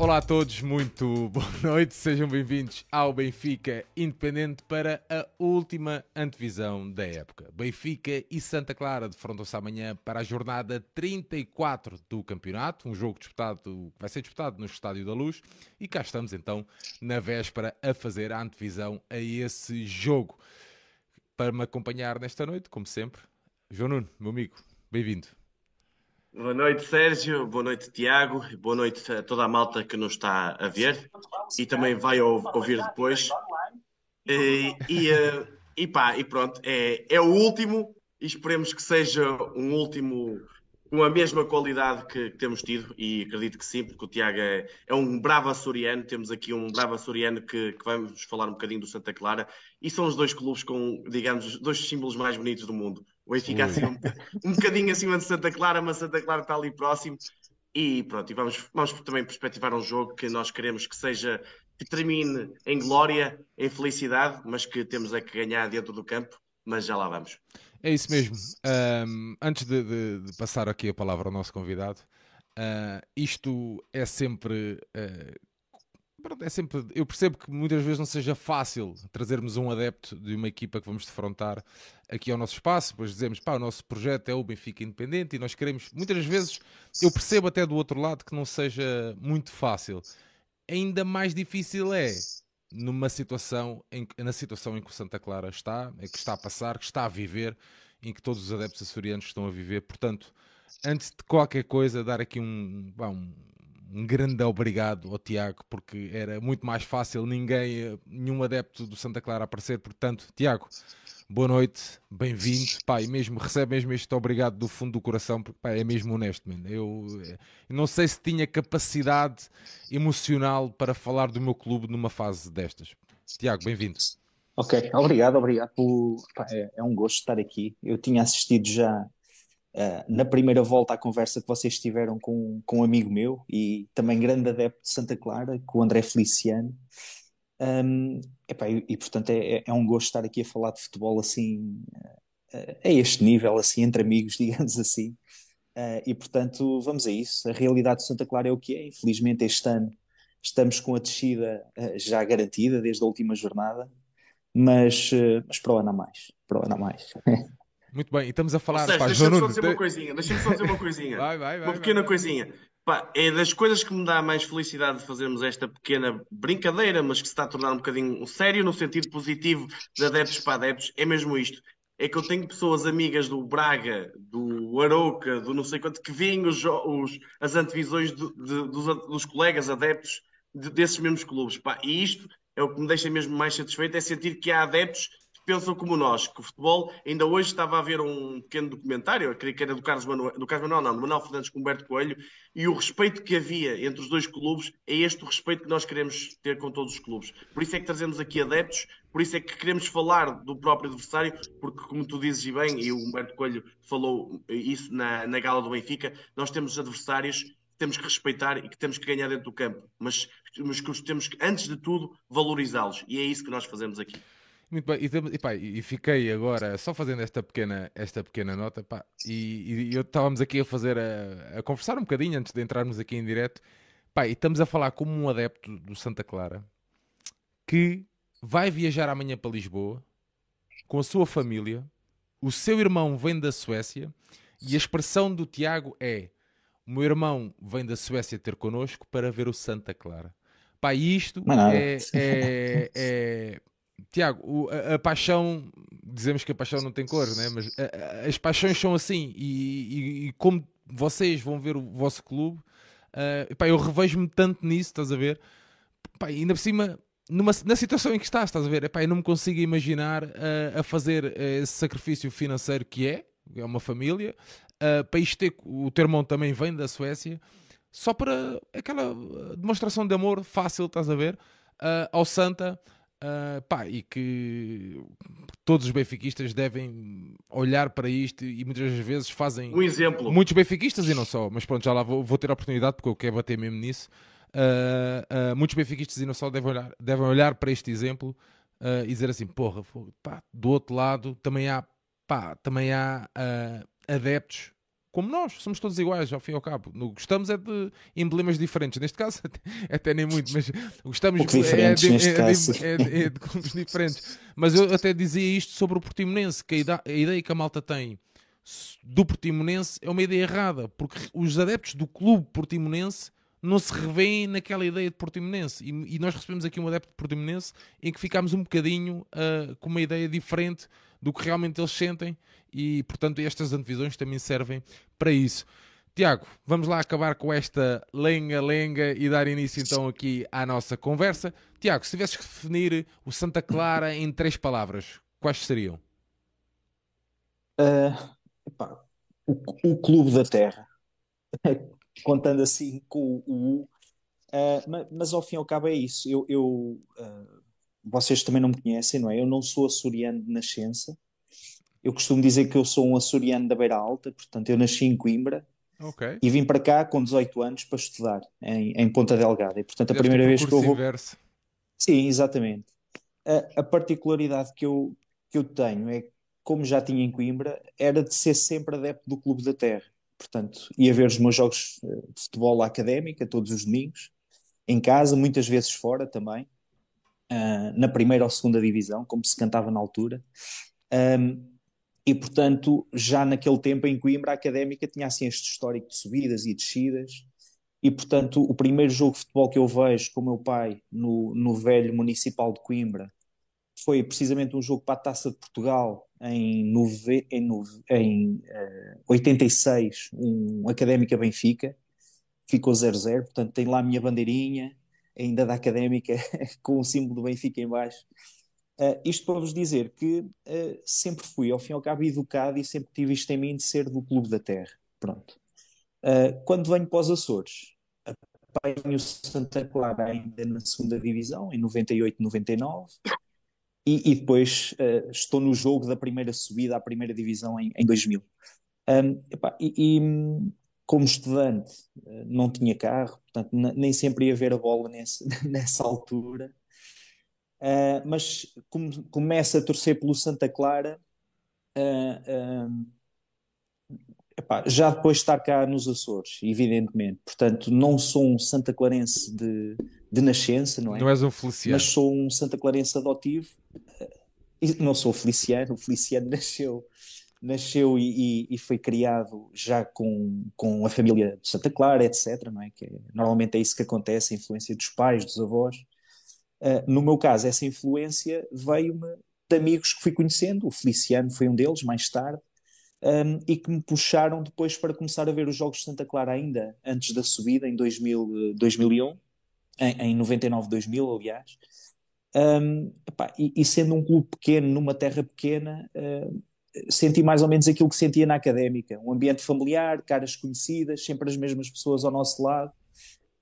Olá a todos, muito boa noite, sejam bem-vindos ao Benfica Independente para a última antevisão da época. Benfica e Santa Clara defrontam-se amanhã para a jornada 34 do campeonato, um jogo disputado, que vai ser disputado no Estádio da Luz, e cá estamos então na véspera a fazer a antevisão a esse jogo. Para me acompanhar nesta noite, como sempre, João Nuno, meu amigo, bem-vindo. Boa noite, Sérgio. Boa noite, Tiago. Boa noite a toda a malta que nos está a ver e também vai ouvir depois. E, e, eh, e pá, e pronto, é, é o último e esperemos que seja um último com a mesma qualidade que, que, temos tido, e acredito que sim, porque o Tiago é, é um bravo açoriano, temos aqui um bravo açoriano que, que, vamos falar um bocadinho do Santa Clara, e são os dois clubes com, digamos, dois símbolos mais bonitos do mundo. O Benfica assim, um, um bocadinho acima de Santa Clara, mas Santa Clara está ali próximo, e pronto, e vamos, vamos também perspectivar um jogo que nós queremos que seja, que termine em glória, em felicidade, mas que temos é que ganhar dentro do campo, mas já lá vamos. É isso mesmo. Um, antes de, de, de, passar aqui a palavra ao nosso convidado, uh, isto é sempre. Uh, é sempre. Eu percebo que muitas vezes não seja fácil trazermos um adepto de uma equipa que vamos defrontar aqui ao nosso espaço, pois dizemos, pá, o nosso projeto é o Benfica Independente e nós queremos. Muitas vezes eu percebo até do outro lado que não seja muito fácil. Ainda mais difícil é numa situação em, na situação em que o Santa Clara está, é que está a passar, que está a viver, em que todos os adeptos açorianos estão a viver. Portanto, antes de qualquer coisa, dar aqui um, um, um grande obrigado ao Tiago, porque era muito mais fácil ninguém, nenhum adepto do Santa Clara aparecer. Portanto, Tiago, boa noite, bem-vindo. E mesmo, recebe mesmo este obrigado do fundo do coração, porque é mesmo honesto, man. Eu, eu, não sei se tinha capacidade emocional para falar do meu clube numa fase destas. Tiago, bem-vindo. Ok, obrigado, obrigado. É, é, um gosto estar aqui. Eu tinha assistido já uh, na primeira volta à conversa que vocês tiveram com, com um amigo meu e também grande adepto de Santa Clara, com o André Feliciano. Um, epá, e, e, portanto é, é, é, um gosto estar aqui a falar de futebol assim uh, a este nível, assim, entre amigos, digamos assim. Uh, e portanto, vamos a isso. A realidade de Santa Clara é o que é. Infelizmente, este ano estamos com a descida já garantida desde a última jornada, mas, mas para o ano a mais. Para o ano a mais. Muito bem, e estamos a falar. Deixa-me só dizer uma coisinha, deixa-me só dizer uma coisinha. vai, vai, vai, uma pequena coisinha. Pá, é das coisas que me dá mais felicidade de fazermos esta pequena brincadeira, mas que se está a tornar um bocadinho sério no sentido positivo de adeptos para adeptos, é mesmo isto. É que eu tenho pessoas amigas do Braga, do Arouca, do não sei quanto, que veem os, os as antevisões de, dos, dos, colegas adeptos de, desses mesmos clubes. Pá, e isto é o que me deixa mesmo mais satisfeito, é sentir que há adeptos pensam como nós, que o futebol, ainda hoje estava a ver um pequeno documentário, creio que era do Carlos Manuel, do Carlos Manuel, não, do Manuel Fernandes com Humberto Coelho, e o respeito que havia entre os dois clubes é este o respeito que nós queremos ter com todos os clubes. Por isso é que trazemos aqui adeptos, por isso é que queremos falar do próprio adversário, porque como tu dizes e bem, e o Humberto Coelho falou isso na, na gala do Benfica, nós temos adversários temos que respeitar e que temos que ganhar dentro do campo, mas, mas que temos que, antes de tudo, valorizá-los. E é isso que nós fazemos aqui. Muito bem, e, pá, e, fiquei agora só fazendo esta pequena, esta pequena nota, pá, e, e eu estávamos aqui a fazer, a, a, conversar um bocadinho antes de entrarmos aqui em direto, pá, e estamos a falar como um adepto do Santa Clara que vai viajar amanhã para Lisboa com a sua família, o seu irmão vem da Suécia e a expressão do Tiago é: o meu irmão vem da Suécia ter connosco para ver o Santa Clara. Pá, isto é, é, é Tiago, a, a, paixão, dizemos que a paixão não tem cor, né? mas a, a, as paixões são assim, e, e, e, como vocês vão ver o vosso clube, uh, pá, eu revejo-me tanto nisso, estás a ver? Pá, ainda por cima, numa, na situação em que estás, estás a ver? Epá, eu não me consigo imaginar uh, a fazer esse sacrifício financeiro que é, é uma família, uh, para isto ter, o teu irmão também vem da Suécia, só para aquela demonstração de amor fácil, estás a ver? ao Santa. Uh, pá, e que todos os benfiquistas devem olhar para isto e muitas vezes fazem um exemplo. Muitos benfiquistas e não só, mas pronto, já lá vou, vou ter a oportunidade porque eu quero bater mesmo nisso. Uh, uh, muitos benfiquistas e não só devem olhar, devem olhar para este exemplo e dizer assim: porra, pá, do outro lado também há, pá, também há adeptos como nós, somos todos iguais, ao fim e ao cabo. No, gostamos é de emblemas diferentes. Neste caso, até, até nem muito, mas gostamos é de, é, é, de, é de clubes diferentes. Mas eu até dizia isto sobre o Portimonense, que a, a ideia que a malta tem do Portimonense é uma ideia errada, porque os adeptos do clube Portimonense não se revêem naquela ideia de Portimonense. E, e nós recebemos aqui um adepto de Portimonense em que ficámos um bocadinho uh, com uma ideia diferente do que realmente eles sentem e, portanto, estas antevisões também servem para isso. Tiago, vamos lá acabar com esta lenga-lenga e dar início então aqui à nossa conversa. Tiago, se tivesses que definir o Santa Clara em três palavras, quais seriam? Uh, epá, o, o, Clube da Terra, contando assim com o U, uh, mas, mas, ao fim e ao cabo é isso. Eu, eu uh, vocês também não me conhecem, não é? Eu não sou açoriano de nascença. Eu costumo dizer que eu sou um açoriano da Beira Alta, portanto, eu nasci em Coimbra okay. e vim para cá com 18 anos para estudar em, em Ponta Delgada. E, portanto, a primeira vez que eu vou. Inverso. Sim, exatamente. A, a, particularidade que eu, que eu tenho é que, como já tinha em Coimbra, era de ser sempre adepto do Clube da Terra. Portanto, ia ver os meus jogos eh, de futebol académica todos os domingos, em casa, muitas vezes fora também uh, na primeira ou segunda divisão, como se cantava na altura. Um, e, portanto, já naquele tempo em Coimbra, a Académica tinha assim este histórico de subidas e descidas. E, portanto, o primeiro jogo de futebol que eu vejo com o meu pai no, no velho Municipal de Coimbra foi precisamente um jogo para a Taça de Portugal em, nove, em, nove, em uh, 86, um Académica Benfica, ficou 0-0, portanto tem lá a minha bandeirinha, ainda da académica, com o símbolo do Benfica em baixo. Uh, isto para vos dizer que uh, sempre fui, ao fim e ao cabo, educado e sempre tive isto em mim de ser do Clube da Terra. Pronto. Uh, quando venho para os Açores, apanho Santa Clara ainda na segunda divisão, em 98, 99, e, e depois estou no jogo da primeira subida à primeira divisão em, em 2000. Um, epá, e como estudante, eh, não tinha carro, portanto, nem sempre ia ver a bola nesse, nessa altura. Uh, mas como começa a torcer pelo Santa Clara, uh, uh, epá, já depois de estar cá nos Açores, evidentemente. Portanto, não sou um Santa Clarense de, de nascença, não é? Não és um Feliciano. Mas sou um Santa Clarense adotivo. não sou Feliciano, o Feliciano nasceu nasceu e, e, e, foi criado já com, com a família de Santa Clara, etc. Não é? Que é, normalmente é isso que acontece, a influência dos pais, dos avós. Uh, no meu caso, essa influência veio-me de amigos que fui conhecendo, o Feliciano foi um deles, mais tarde, um, e que me puxaram depois para começar a ver os Jogos de Santa Clara ainda antes da subida, em 2000, 2001, em, em 99, 2000, aliás. Um, epá, e, e, sendo um clube pequeno, numa terra pequena, uh, senti mais ou menos aquilo que sentia na académica: um ambiente familiar, caras conhecidas, sempre as mesmas pessoas ao nosso lado.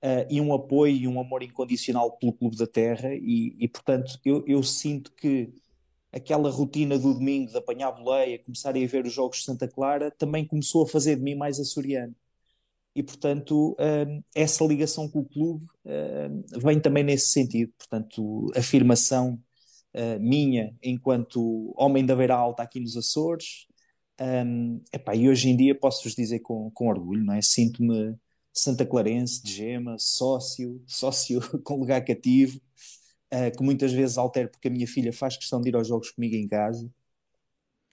Uh, e um apoio e um amor incondicional pelo Clube da Terra, e, e portanto eu, eu, sinto que aquela rotina do domingo de apanhar boleia, começar a ir ver os jogos de Santa Clara, também começou a fazer de mim mais açoriano. E portanto, uh, essa ligação com o clube uh, vem também nesse sentido, portanto, afirmação uh, minha enquanto homem da beira alta aqui nos Açores. Um, epá, e hoje em dia posso-vos dizer com, com orgulho, não é? Sinto-me Santa Clarense, de Gema, sócio, sócio com lugar cativo, uh, que muitas vezes altero porque a minha filha faz questão de ir aos jogos comigo em casa.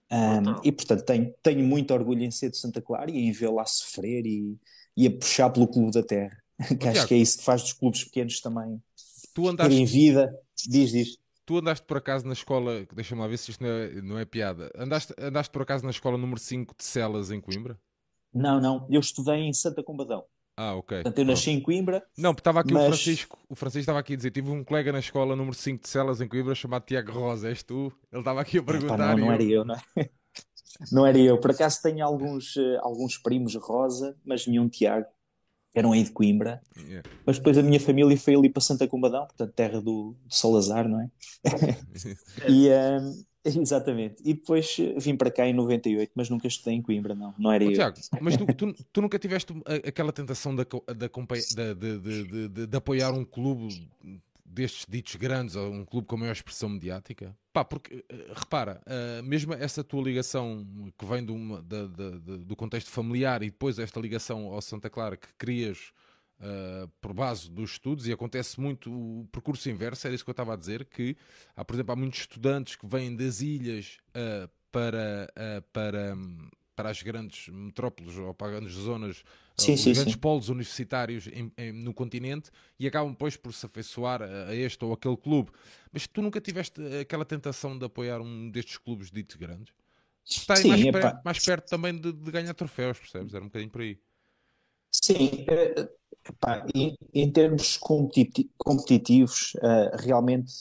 Um, e portanto tenho, tenho muito orgulho em ser de Santa Clara e em vê-la a sofrer e, e a puxar pelo clube da terra, que acho que é isso que faz dos clubes pequenos também tu andaste... terem vida. Diz, diz. Tu andaste por acaso na escola, deixa-me lá ver se isto não é, não é piada. Andaste, andaste por acaso na escola número 5 de Celas em Coimbra? Não, não. Eu estudei em Santa Combadão. Ah, ok. Portanto, eu nasci em Coimbra. Não, estava aqui mas... o Francisco. O Francisco estava aqui a dizer: tive um colega na escola número 5 de Celas em Coimbra chamado Tiago Rosa. És tu? Ele estava aqui a perguntar. não, não era eu, não é? Não era eu. Por acaso tenho alguns, eh, alguns primos Rosa, mas nenhum Tiago eram aí de Coimbra, yeah. mas depois a minha família foi ali para Santa Combadão, portanto, terra do, do Salazar, não é? e, um, exatamente. E depois vim para cá em 98, mas nunca estudei em Coimbra, não, não era oh, eu. Tiago, mas tu, tu, tu, nunca tiveste aquela tentação de, de, de, de, de apoiar um clube destes ditos grandes ou um clube com maior expressão mediática? Pá, porque, uh, repara, uh, mesmo essa tua ligação que vem uma, do contexto familiar e depois esta ligação ao Santa Clara que crias uh, por base dos estudos, e acontece muito o percurso inverso, era isso que eu estava a dizer, que há, por exemplo, há muitos estudantes que vêm das ilhas para, para, para as grandes metrópoles ou para as grandes zonas, sim, os sim, grandes sim. polos universitários em, em, no continente e acabam depois por se afeiçoar a, a, este ou aquele clube. Mas tu nunca tiveste aquela tentação de apoiar um destes clubes ditos grandes? Está aí mais, perto, mais, perto também de, de, ganhar troféus, percebes? Era um bocadinho por aí. Sim, eh, epá, em, em, termos competitivos, uh, realmente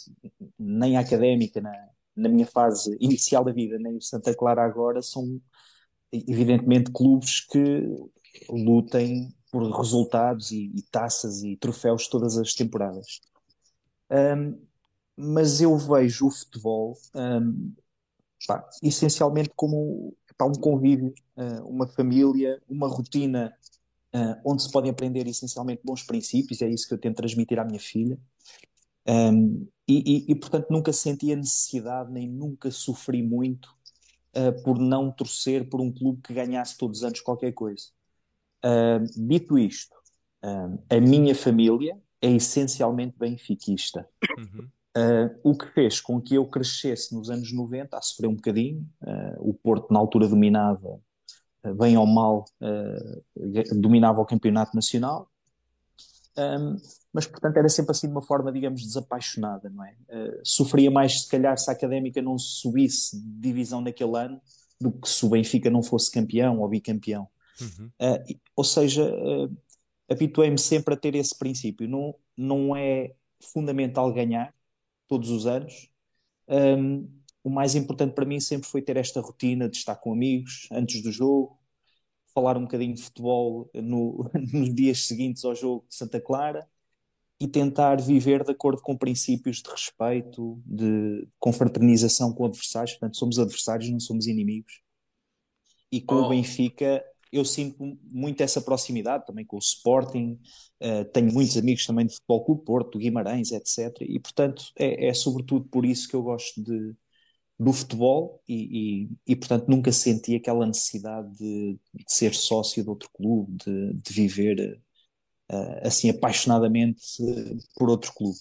nem a académica, na, na minha fase inicial da vida, nem o Santa Clara agora são evidentemente, clubes que lutem por resultados e, e taças e troféus todas as temporadas. Um, mas eu vejo o futebol um, pá, essencialmente como pá, um convívio, uh, uma família, uma rotina uh, onde se podem aprender essencialmente bons princípios, é isso que eu tento transmitir à minha filha. Um, e, e, e, portanto, nunca senti a necessidade, nem nunca sofri muito uh, por não torcer por um clube que ganhasse todos os anos qualquer coisa. Uh, dito isto, uh, a minha família é essencialmente benfiquista. Uhum. o que fez com que eu crescesse nos anos 90 a sofrer um bocadinho. o Porto, na altura, dominava, bem ou mal, dominava o campeonato nacional. Um, mas portanto era sempre assim de uma forma, digamos, desapaixonada, não é? Uh, sofria mais se calhar se a Académica não subisse de divisão naquele ano do que se o Benfica não fosse campeão ou bicampeão. Uhum. Uh, ou seja, uh, habituei-me sempre a ter esse princípio. Não, não é fundamental ganhar todos os anos. Um, o mais importante para mim sempre foi ter esta rotina de estar com amigos antes do jogo, falar um bocadinho de futebol no, nos dias seguintes ao jogo de Santa Clara e tentar viver de acordo com princípios de respeito, de confraternização com adversários. Portanto, somos adversários, não somos inimigos. E com oh. o Benfica, eu sinto muito essa proximidade também com o Sporting. Uh, tenho muitos amigos também de Futebol Clube Porto, Guimarães, etc. E, portanto, é, é, sobretudo por isso que eu gosto de, do futebol e, e, e, portanto, nunca senti aquela necessidade de, de ser sócio de outro clube, de, de viver uh, assim apaixonadamente por outro clube.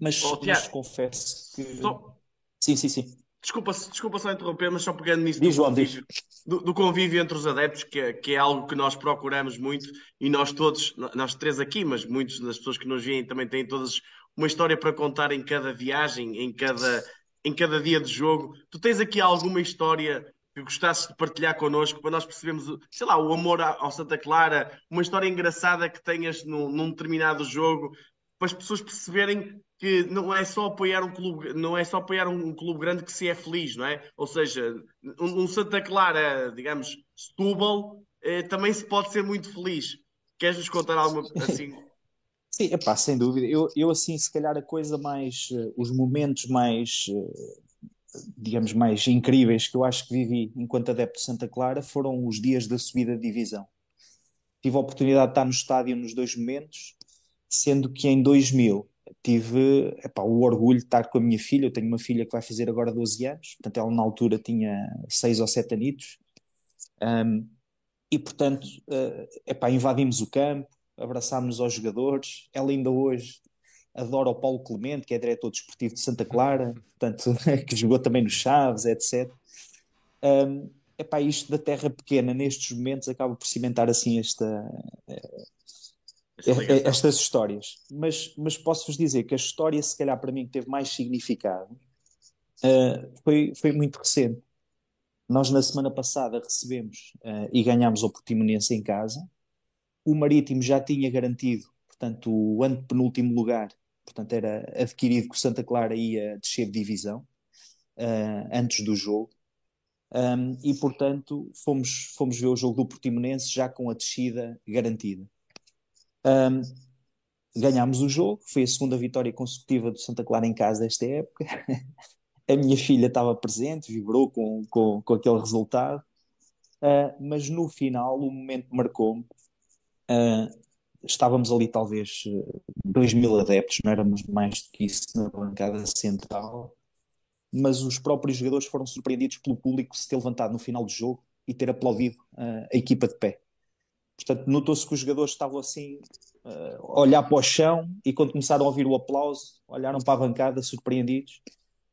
Mas, oh, mas confesso que. Só... Sim, sim, sim. Desculpa, desculpa só interromper, mas só pegando nisso diz, do, convívio, do, do, convívio entre os adeptos, que é, que é algo que nós procuramos muito e nós todos, nós três aqui, mas muitas das pessoas que nos veem também têm todas uma história para contar em cada viagem, em cada, em cada dia de jogo. Tu tens aqui alguma história que gostasses de partilhar connosco para nós percebermos, sei lá, o amor ao Santa Clara, uma história engraçada que tenhas num, num determinado jogo, para as pessoas perceberem que não é só apoiar um clube, não é só apoiar um, clube grande que se é feliz, não é? Ou seja, um, um Santa Clara, digamos, Setúbal, eh, também se pode ser muito feliz. Queres nos contar alguma assim? Sim, epá, sem dúvida. Eu, eu assim, se calhar a coisa mais, uh, os momentos mais uh, digamos, mais incríveis que eu acho que vivi enquanto adepto de Santa Clara foram os dias da subida de divisão. Tive a oportunidade de estar no estádio nos dois momentos, sendo que em 2000 tive epá, o orgulho de estar com a minha filha. Eu tenho uma filha que vai fazer agora 12 anos, portanto, ela na altura tinha 6 ou 7 anitos. Um, e portanto, uh, epá, invadimos o campo, abraçámos aos jogadores. Ela ainda hoje adora o Paulo Clemente, que é diretor desportivo de Santa Clara, portanto, que jogou também no Chaves, etc. Um, epá, isto da terra pequena, nestes momentos, acaba por cimentar assim esta, eh, estas histórias. Mas, mas posso-vos dizer que a história, se calhar para mim, que teve mais significado, uh, foi, foi muito recente. Nós, na semana passada, recebemos uh, e ganhámos o Portimonense em casa. O Marítimo já tinha garantido, portanto, o antepenúltimo lugar portanto era adquirido que o Santa Clara ia descer de divisão uh, antes do jogo. Um, e portanto fomos, fomos ver o jogo do Portimonense já com a descida garantida. Um, ganhámos o jogo, foi a segunda vitória consecutiva do Santa Clara em casa desta época. a minha filha estava presente, vibrou com, com, com aquele resultado, uh, mas no final o momento marcou-me. Uh, estávamos ali talvez 2 mil adeptos, não éramos mais do que isso na bancada central, mas os próprios jogadores foram surpreendidos pelo público se ter levantado no final do jogo e ter aplaudido uh, a equipa de pé. Portanto, notou-se que os jogadores estavam assim uh, a olhar para o chão e quando começaram a ouvir o aplauso, olharam para a bancada surpreendidos.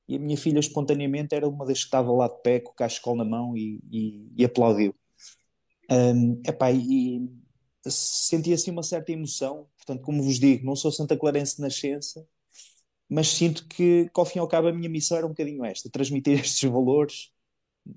E a minha filha, espontaneamente, era uma das que estava lá de pé, com o cachecol na mão e, e, e aplaudiu. Um, epá, e senti assim uma certa emoção. Portanto, como vos digo, não sou Santa Clarense de nascença, mas sinto que, que ao fim e ao cabo, a minha missão era um bocadinho esta: transmitir estes valores.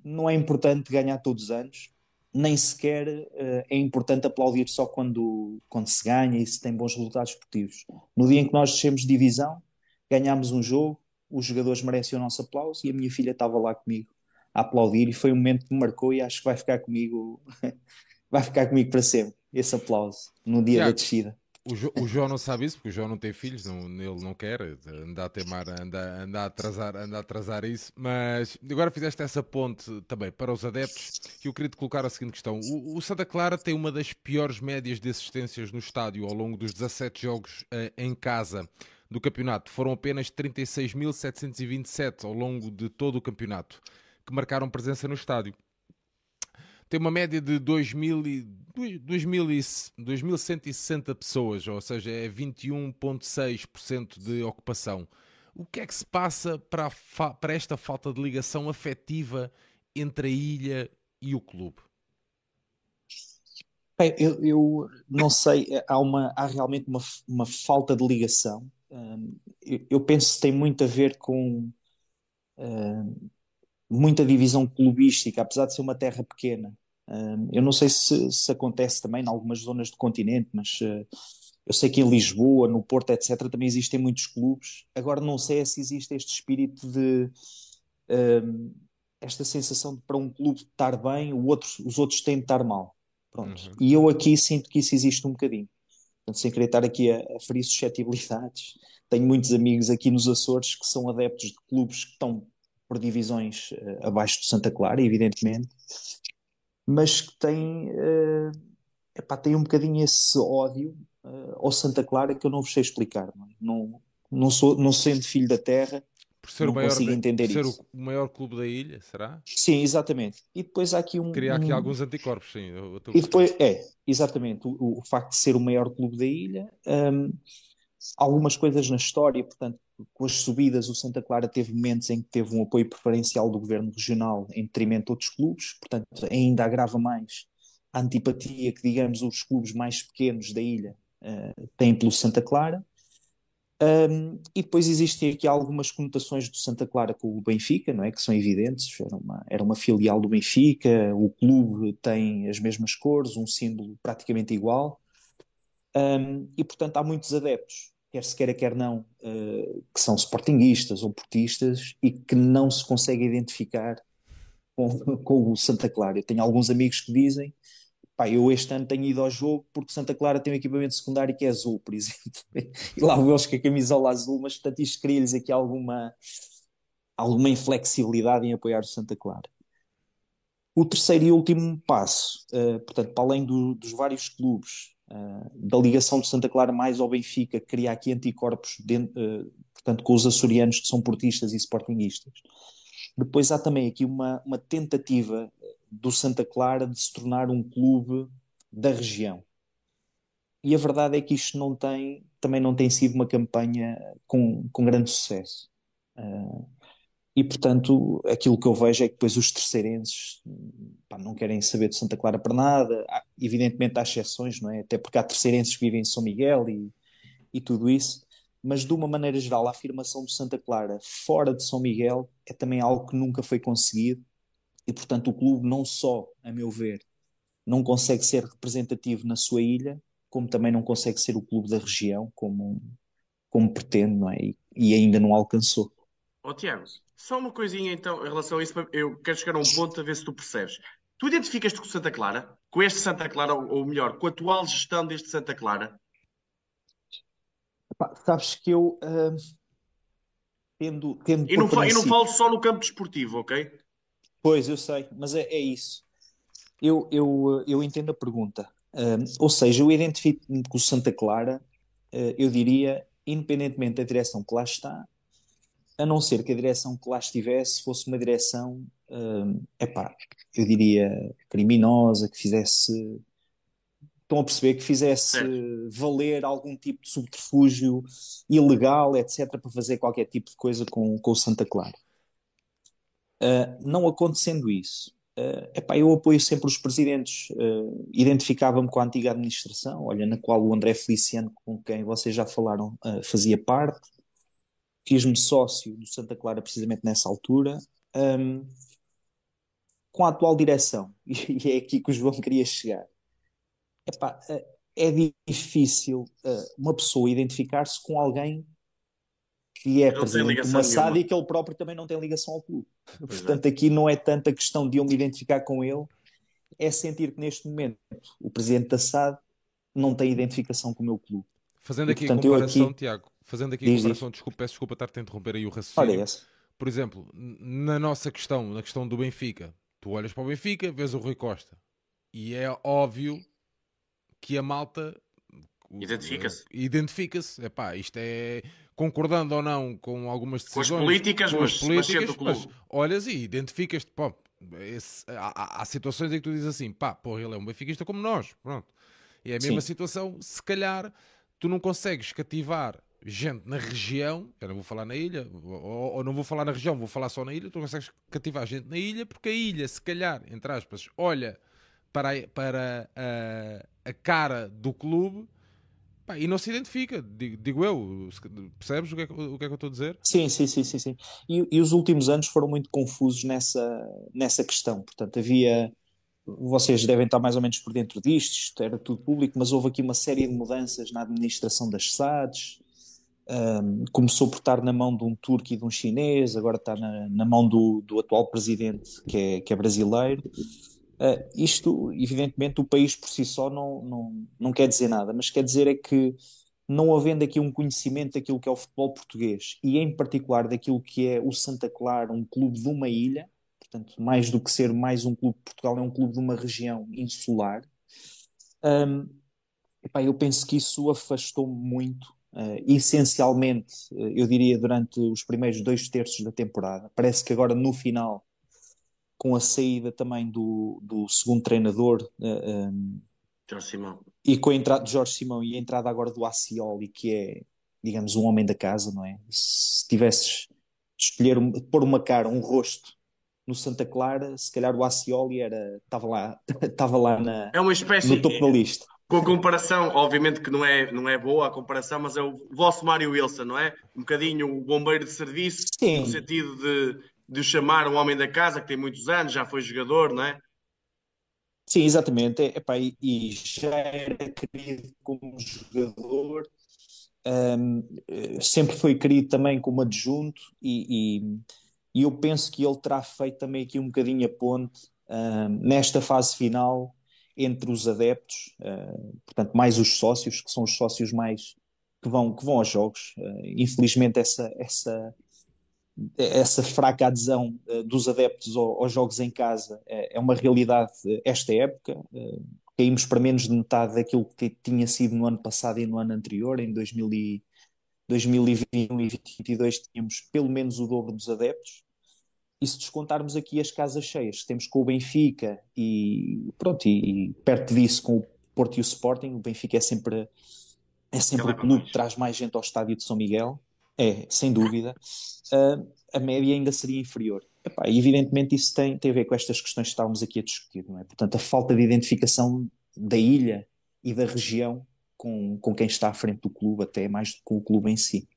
Não é importante ganhar todos os anos, nem sequer uh, é importante aplaudir só quando, quando se ganha e se tem bons resultados esportivos. No dia em que nós descemos de divisão, ganhámos um jogo, os jogadores merecem o nosso aplauso e a minha filha estava lá comigo a aplaudir e foi um momento que me marcou e acho que vai ficar comigo vai ficar comigo para sempre esse aplauso no dia da descida. O, jo, o João não sabe isso, porque o João não tem filhos, não, ele não quer, anda a temar, anda, anda, a atrasar, anda a atrasar isso, mas agora fizeste essa ponte também para os adeptos, que eu queria te colocar a seguinte questão. O, o Santa Clara tem uma das piores médias de assistências no estádio ao longo dos 17 jogos uh, em casa do campeonato. Foram apenas 36.727 ao longo de todo o campeonato que marcaram presença no estádio tem uma média de 2.160 pessoas, ou seja, é 21,6% de ocupação. O que é que se passa para, para esta falta de ligação afetiva entre a ilha e o clube? Bem, eu, eu, não sei, há, uma, há realmente uma, uma falta de ligação. eu, eu, penso que tem muito a ver com muita divisão clubística, apesar de ser uma terra pequena. eu não sei se, se, acontece também em algumas zonas do continente, mas uh, eu sei que em Lisboa, no Porto, etc., também existem muitos clubes. Agora não sei se existe este espírito de esta sensação de para um clube estar bem, outro, os outros têm de estar mal. Pronto. Uhum. E eu aqui sinto que isso existe um bocadinho. Portanto, sem querer estar aqui a, a ferir suscetibilidades, tenho muitos amigos aqui nos Açores que são adeptos de clubes que estão por divisões uh, abaixo do Santa Clara, evidentemente, mas que têm, uh, epá, têm um bocadinho esse ódio uh, ao Santa Clara que eu não vos sei explicar. Não, é? não, não, sou, não sendo filho da terra, por ser, não o maior, consigo entender por ser isso. o maior clube da ilha, será? Sim, exatamente. E depois há aqui um. Cria aqui um... alguns anticorpos, sim. e depois, é, exatamente, o, o, facto de ser o maior clube da ilha. Um, algumas coisas na história, portanto, com as subidas, o Santa Clara teve momentos em que teve um apoio preferencial do governo regional em detrimento de outros clubes, portanto, ainda agrava mais a antipatia que, digamos, os clubes mais pequenos da ilha uh, têm pelo Santa Clara. Um, e depois existem aqui algumas conotações do Santa Clara com o Benfica, não é? Que são evidentes. Era uma, era uma filial do Benfica, o clube tem as mesmas cores, um símbolo praticamente igual. Um, e portanto há muitos adeptos quer se queira, quer não, uh, que são sportinguistas ou portistas e que não se consegue identificar com, com o Santa Clara. Eu tenho alguns amigos que dizem, pá, eu este ano tenho ido ao jogo porque Santa Clara tem um equipamento secundário que é azul, por exemplo. e lá vou eles com a camisola azul, mas portanto isto cria-lhes aqui alguma, alguma inflexibilidade em apoiar o Santa Clara. O terceiro e último passo, uh, portanto, para além do, dos vários clubes da ligação de Santa Clara mais ao Benfica, cria aqui anticorpos, dentro, uh, portanto, com os açorianos que são portistas e sportinguistas. Depois há também aqui uma, uma tentativa do Santa Clara de se tornar um clube da região. E a verdade é que isto não tem, também não tem sido uma campanha com, com grande sucesso. Uh, e, portanto, aquilo que eu vejo é que depois os terceirenses não querem saber de Santa Clara para nada. Há, evidentemente há exceções, não é? Até porque há terceirenses que vivem em São Miguel e, e tudo isso. Mas, de uma maneira geral, a afirmação de Santa Clara fora de São Miguel é também algo que nunca foi conseguido. E, portanto, o clube não só, a meu ver, não consegue ser representativo na sua ilha, como também não consegue ser o clube da região, como, como pretende, não é? E, e ainda não alcançou. Ó oh, Tiago, só uma coisinha então em relação a isso, eu quero chegar a um ponto a ver se tu percebes. Tu identificas-te com Santa Clara? Com este Santa Clara, ou melhor, com a atual gestão deste Santa Clara? Epá, sabes que eu uh, tendo, tendo e, não e não falo só no campo desportivo, ok? Pois, eu sei, mas é, é isso. Eu, eu, eu entendo a pergunta. Uh, ou seja, eu identifico-me com o Santa Clara, uh, eu diria, independentemente da direção que lá está, a não ser que a direção que lá estivesse fosse uma direção, uh, epá, eu diria, criminosa, que fizesse. Estão a perceber que fizesse valer algum tipo de subterfúgio ilegal, etc., para fazer qualquer tipo de coisa com, com o Santa Clara. Uh, não acontecendo isso, uh, epá, eu apoio sempre os presidentes. Uh, Identificava-me com a antiga administração, olha, na qual o André Feliciano, com quem vocês já falaram, uh, fazia parte. Fiz-me sócio do Santa Clara precisamente nessa altura. Um, com a atual direção, e é aqui que o João queria chegar, epá, é difícil uma pessoa identificar-se com alguém que é presidente do Massad e que ele próprio também não tem ligação ao clube. Pois Portanto, é. aqui não é tanta questão de eu me identificar com ele, é sentir que neste momento o presidente da SAD não tem identificação com o meu clube. Fazendo aqui a comparação, aqui... Tiago, fazendo aqui a comparação, desculpa, peço desculpa estar-te a interromper aí o raciocínio. Olha Por exemplo, na nossa questão, na questão do Benfica, tu olhas para o Benfica, vês o Rui Costa e é óbvio que a malta Identifica-se. Identifica-se. Epá, isto é concordando ou não com algumas decisões. Com as políticas, com as mas, políticas, mas, mas olhas e identificas-te. há, há, situações em que tu dizes assim, pá, porra, ele é um benfiquista como nós. Pronto. E é a mesma Sim. situação, se calhar tu não consegues cativar gente na região, eu não vou falar na ilha, ou, ou, não vou falar na região, vou falar só na ilha, tu consegues cativar gente na ilha, porque a ilha, se calhar, entre aspas, olha para, a, para a, a cara do clube Pá, e não se identifica, digo, digo, eu. Percebes o que, é, o que, é, que eu estou a dizer? Sim, sim, sim, sim. sim. E, e, os últimos anos foram muito confusos nessa, nessa questão. Portanto, havia. Vocês devem estar mais ou menos por dentro disto, isto era tudo público, mas houve aqui uma série de mudanças na administração das SADs. Um, começou por estar na mão de um turco e de um chinês, agora está na, na mão do, do atual presidente, que é, que é brasileiro. Uh, isto, evidentemente, o país por si só não, não, não quer dizer nada, mas quer dizer é que não havendo aqui um conhecimento daquilo que é o futebol português e, em particular, daquilo que é o Santa Clara, um clube de uma ilha, portanto, mais do que ser mais um clube de Portugal, é um clube de uma região insular. Um, epá, eu penso que isso afastou-me muito, uh, essencialmente, uh, eu diria, durante os primeiros dois terços da temporada. Parece que agora, no final, com a saída também do, do segundo treinador uh, eh, um, ehm, Jorge Simão. e com a entrada de Jorge Simão e a entrada agora do Acioli que é digamos um homem da casa não é? Se tivesses de escolher pôr uma cara um rosto no Santa Clara se calhar o Acioli era estava lá estava lá na é uma espécie no topo da lista com a comparação, obviamente que não é, não é boa a comparação, mas é o vosso Mário Wilson, não é? Um bocadinho o bombeiro de serviço, Sim. no sentido de de o chamar um homem da casa, que tem muitos anos, já foi jogador, não é? Sim, exatamente. Epá, e, e já era querido como jogador, um, sempre foi querido também como adjunto, e, e, e, eu penso que ele terá feito também aqui um bocadinho a ponte um, nesta fase final entre os adeptos, uh, portanto, mais os sócios, que são os sócios mais que vão, que vão aos jogos. Uh, infelizmente, essa, essa essa fraca adesão uh, dos adeptos ao, aos jogos em casa é, é uma realidade esta época. Caímos para menos de metade daquilo que tinha sido no ano passado e no ano anterior, em 2000 e, 2021 e 2022 tínhamos pelo menos o dobro dos adeptos. E se descontarmos aqui as casas cheias, temos com o Benfica e pronto, e, e perto disso com o Porto e o Sporting, o Benfica é sempre é sempre o clube que traz mais gente ao estádio de São Miguel é, sem dúvida, uh, a média ainda seria inferior. Epá, evidentemente isso tem, tem a ver com estas questões que estávamos aqui a discutir, não é? Portanto, a falta de identificação da ilha e da região com, com quem está à frente do clube, até mais do que com o clube em si.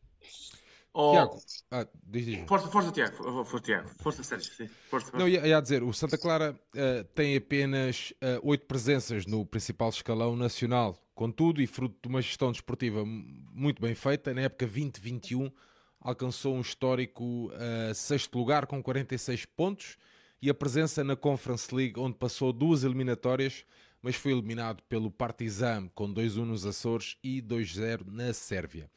Oh, Tiago, ah, diz, diz. Força, força, Tiago. Força, Tiago. Força, Sérgio. Sim. Força, Não, ia, ia dizer, o Santa Clara uh, tem apenas ah, oito uh, presenças no principal escalão nacional. Contudo, e fruto de uma gestão desportiva muito bem feita, na época 2021 alcançou um histórico uh, sexto lugar com 46 pontos e a presença na Conference League, onde passou duas eliminatórias, mas foi eliminado pelo Partizan com 2-1 nos Açores e 2-0 na Sérvia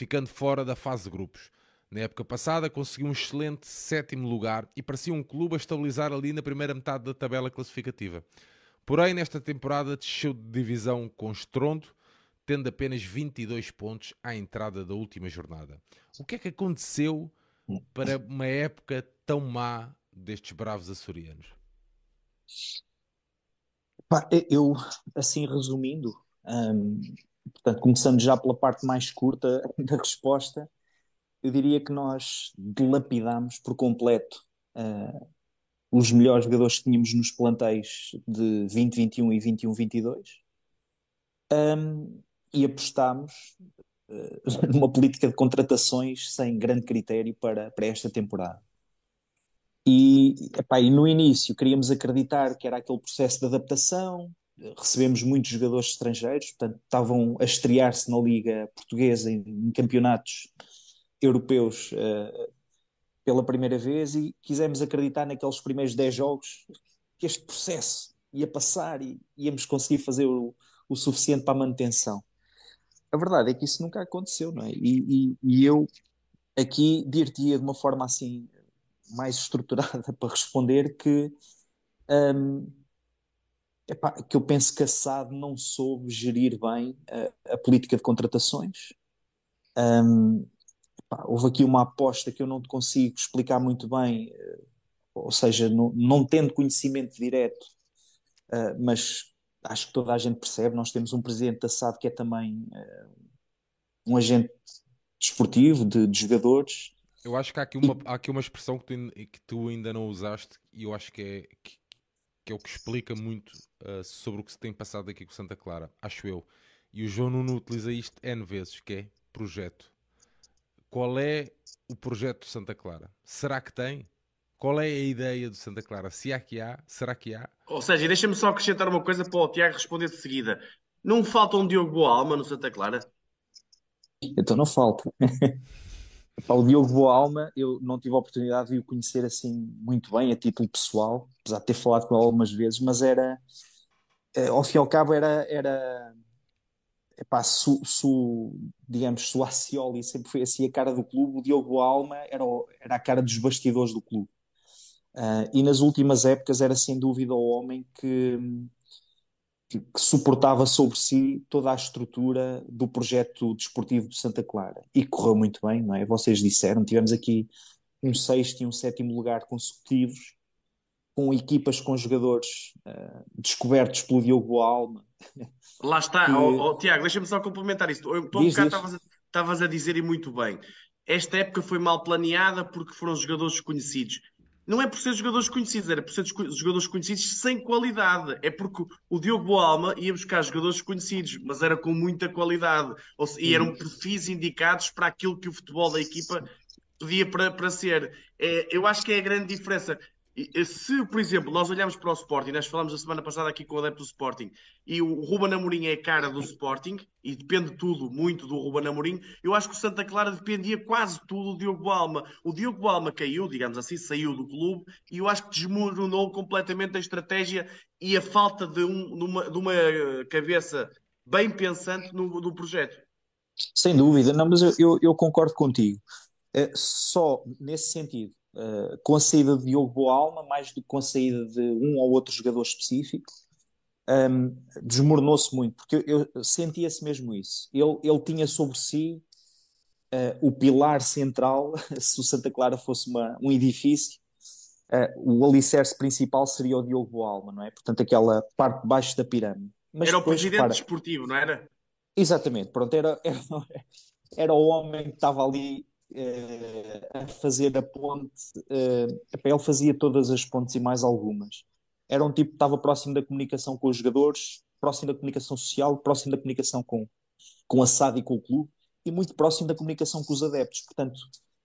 ficando fora da fase de grupos. Na época passada conseguiu um excelente sétimo lugar e parecia um clube a estabilizar ali na primeira metade da tabela classificativa. Porém, nesta temporada desceu de divisão com estrondo, tendo apenas 22 pontos à entrada da última jornada. O que é que aconteceu para uma época tão má destes bravos açorianos? eu, assim resumindo, hum, portanto, começando já pela parte mais curta da resposta, eu diria que nós dilapidamos por completo uh, os melhores jogadores que tínhamos nos plantéis de 2021 e 21-22 um, e apostámos uh, numa política de contratações sem grande critério para, para esta temporada. E, epá, e no início queríamos acreditar que era aquele processo de adaptação, recebemos muitos jogadores estrangeiros, portanto estavam a estrear-se na Liga Portuguesa em, em campeonatos europeus uh, pela primeira vez e quisemos acreditar naqueles primeiros 10 jogos que este processo ia passar e íamos conseguir fazer o, o suficiente para a manutenção. A verdade é que isso nunca aconteceu, não é? E, e, e eu aqui dir-te-ia de uma forma assim mais estruturada para responder que um, epá, que eu penso que a SAD não soube gerir bem a, a política de contratações. Um, epá, houve aqui uma aposta que eu não te consigo explicar muito bem, eh, ou seja, não, não tendo conhecimento direto, uh, mas acho que toda a gente percebe. Nós temos um presidente da SAD que é também uh, um agente desportivo de, de jogadores eu acho que há aqui uma, há aqui uma expressão que tu, que tu ainda não usaste e eu acho que é, que, que é o que explica muito uh, sobre o que se tem passado aqui com Santa Clara, acho eu. E o João Nuno utiliza isto N vezes, que é projeto. Qual é o projeto de Santa Clara? Será que tem? Qual é a ideia do Santa Clara? Se há que há, será que há? Ou seja, deixa-me só acrescentar uma coisa para o Tiago responder de seguida. Não falta um Diogo Boa Alma no Santa Clara? Então não falta. o Diogo Boa Alma, eu não tive a oportunidade de o conhecer assim muito bem, a título pessoal, apesar de ter falado com ele algumas vezes, mas era, eh, ao fim e ao cabo, era, era epá, su, su, digamos, Suacioli sempre foi assim a cara do clube, o Diogo Boa Alma era, era a cara dos bastidores do clube. Uh, e nas últimas épocas era sem dúvida o homem que que, que, suportava sobre si toda a estrutura do projeto desportivo de Santa Clara. E correu muito bem, não é? Vocês disseram, tivemos aqui um sexto e um sétimo lugar consecutivos, com equipas com jogadores uh, descobertos pelo Diogo Alma. Lá está, que... oh, oh, Tiago, deixa-me só complementar um bocado estavas a, a dizer e muito bem. Esta época foi mal planeada porque foram jogadores desconhecidos não é por ser jogadores conhecidos, era por ser jogadores conhecidos sem qualidade. É porque o Diogo Boalma ia buscar jogadores conhecidos, mas era com muita qualidade. Seja, e eram perfis indicados para aquilo que o futebol da equipa pedia para, para ser. É, eu acho que é a grande diferença. Se, por exemplo, nós olhamos para o Sporting, nós falamos a semana passada aqui com o adepto do Sporting, e o Ruben Amorim é a cara do Sporting, e depende tudo muito do Ruben Amorim, eu acho que o Santa Clara dependia quase tudo do Diogo Alma. O Diogo Alma caiu, digamos assim, saiu do clube, e eu acho que desmoronou completamente a estratégia e a falta de, um, de, uma, de uma, cabeça bem pensante no, no, projeto. Sem dúvida, não, mas eu, eu, eu concordo contigo. É, só nesse sentido uh, com a saída de Diogo Boalma, mais do que com a saída de um ou outro jogador específico, um, ehm, desmoronou-se muito, porque eu, eu sentia-se mesmo isso. Ele, ele tinha sobre si uh, o pilar central, se o Santa Clara fosse uma, um edifício, uh, o alicerce principal seria o Diogo Boalma, não é? Portanto, aquela parte de baixo da pirâmide. Mas era depois, o presidente para... desportivo, não era? Exatamente, pronto, era, era, era o homem que estava ali a fazer a ponte. Uh, ele fazia todas as pontes e mais algumas. Era um tipo que estava próximo da comunicação com os jogadores, próximo da comunicação social, próximo da comunicação com, com a SAD e com o clube e muito próximo da comunicação com os adeptos. Portanto,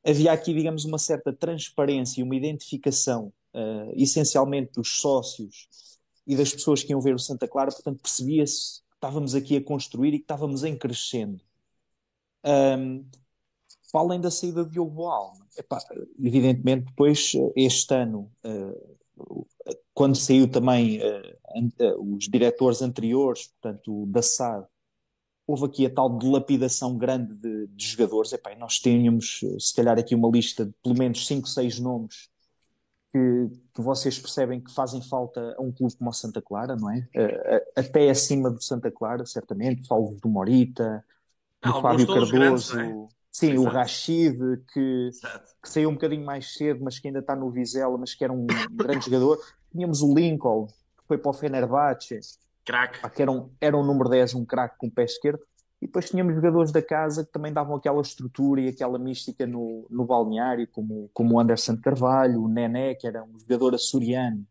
havia aqui, digamos, uma certa transparência, uma identificação, uh, essencialmente dos sócios e das pessoas que iam ver o Santa Clara. Portanto, percebia-se que estávamos aqui a construir e que estávamos em crescendo. Um, para além da saída de Diogo Alma. Epá, evidentemente, depois, este ano, uh, quando saiu também uh, os diretores anteriores, portanto, da SAD, houve aqui a tal dilapidação grande de, de jogadores. Epá, nós tínhamos, se calhar, aqui uma lista de pelo menos 5, 6 nomes que, que vocês percebem que fazem falta a um clube como o Santa Clara, não é? Até acima do Santa Clara, certamente, salvo do Morita, do Alguns Fábio todos Cardoso, grandes, sim, o Exato. Rachid, que, Exato. que saiu um bocadinho mais cedo, mas que ainda está no Vizela, mas que era um grande jogador. Tínhamos o Lincoln, que foi para o Fenerbahçe, que era um, era um número 10, um craque com o pé esquerdo. E depois tínhamos jogadores da casa que também davam aquela estrutura e aquela mística no, no balneário, como, como o Anderson Carvalho, o Nené, que era um jogador açoriano.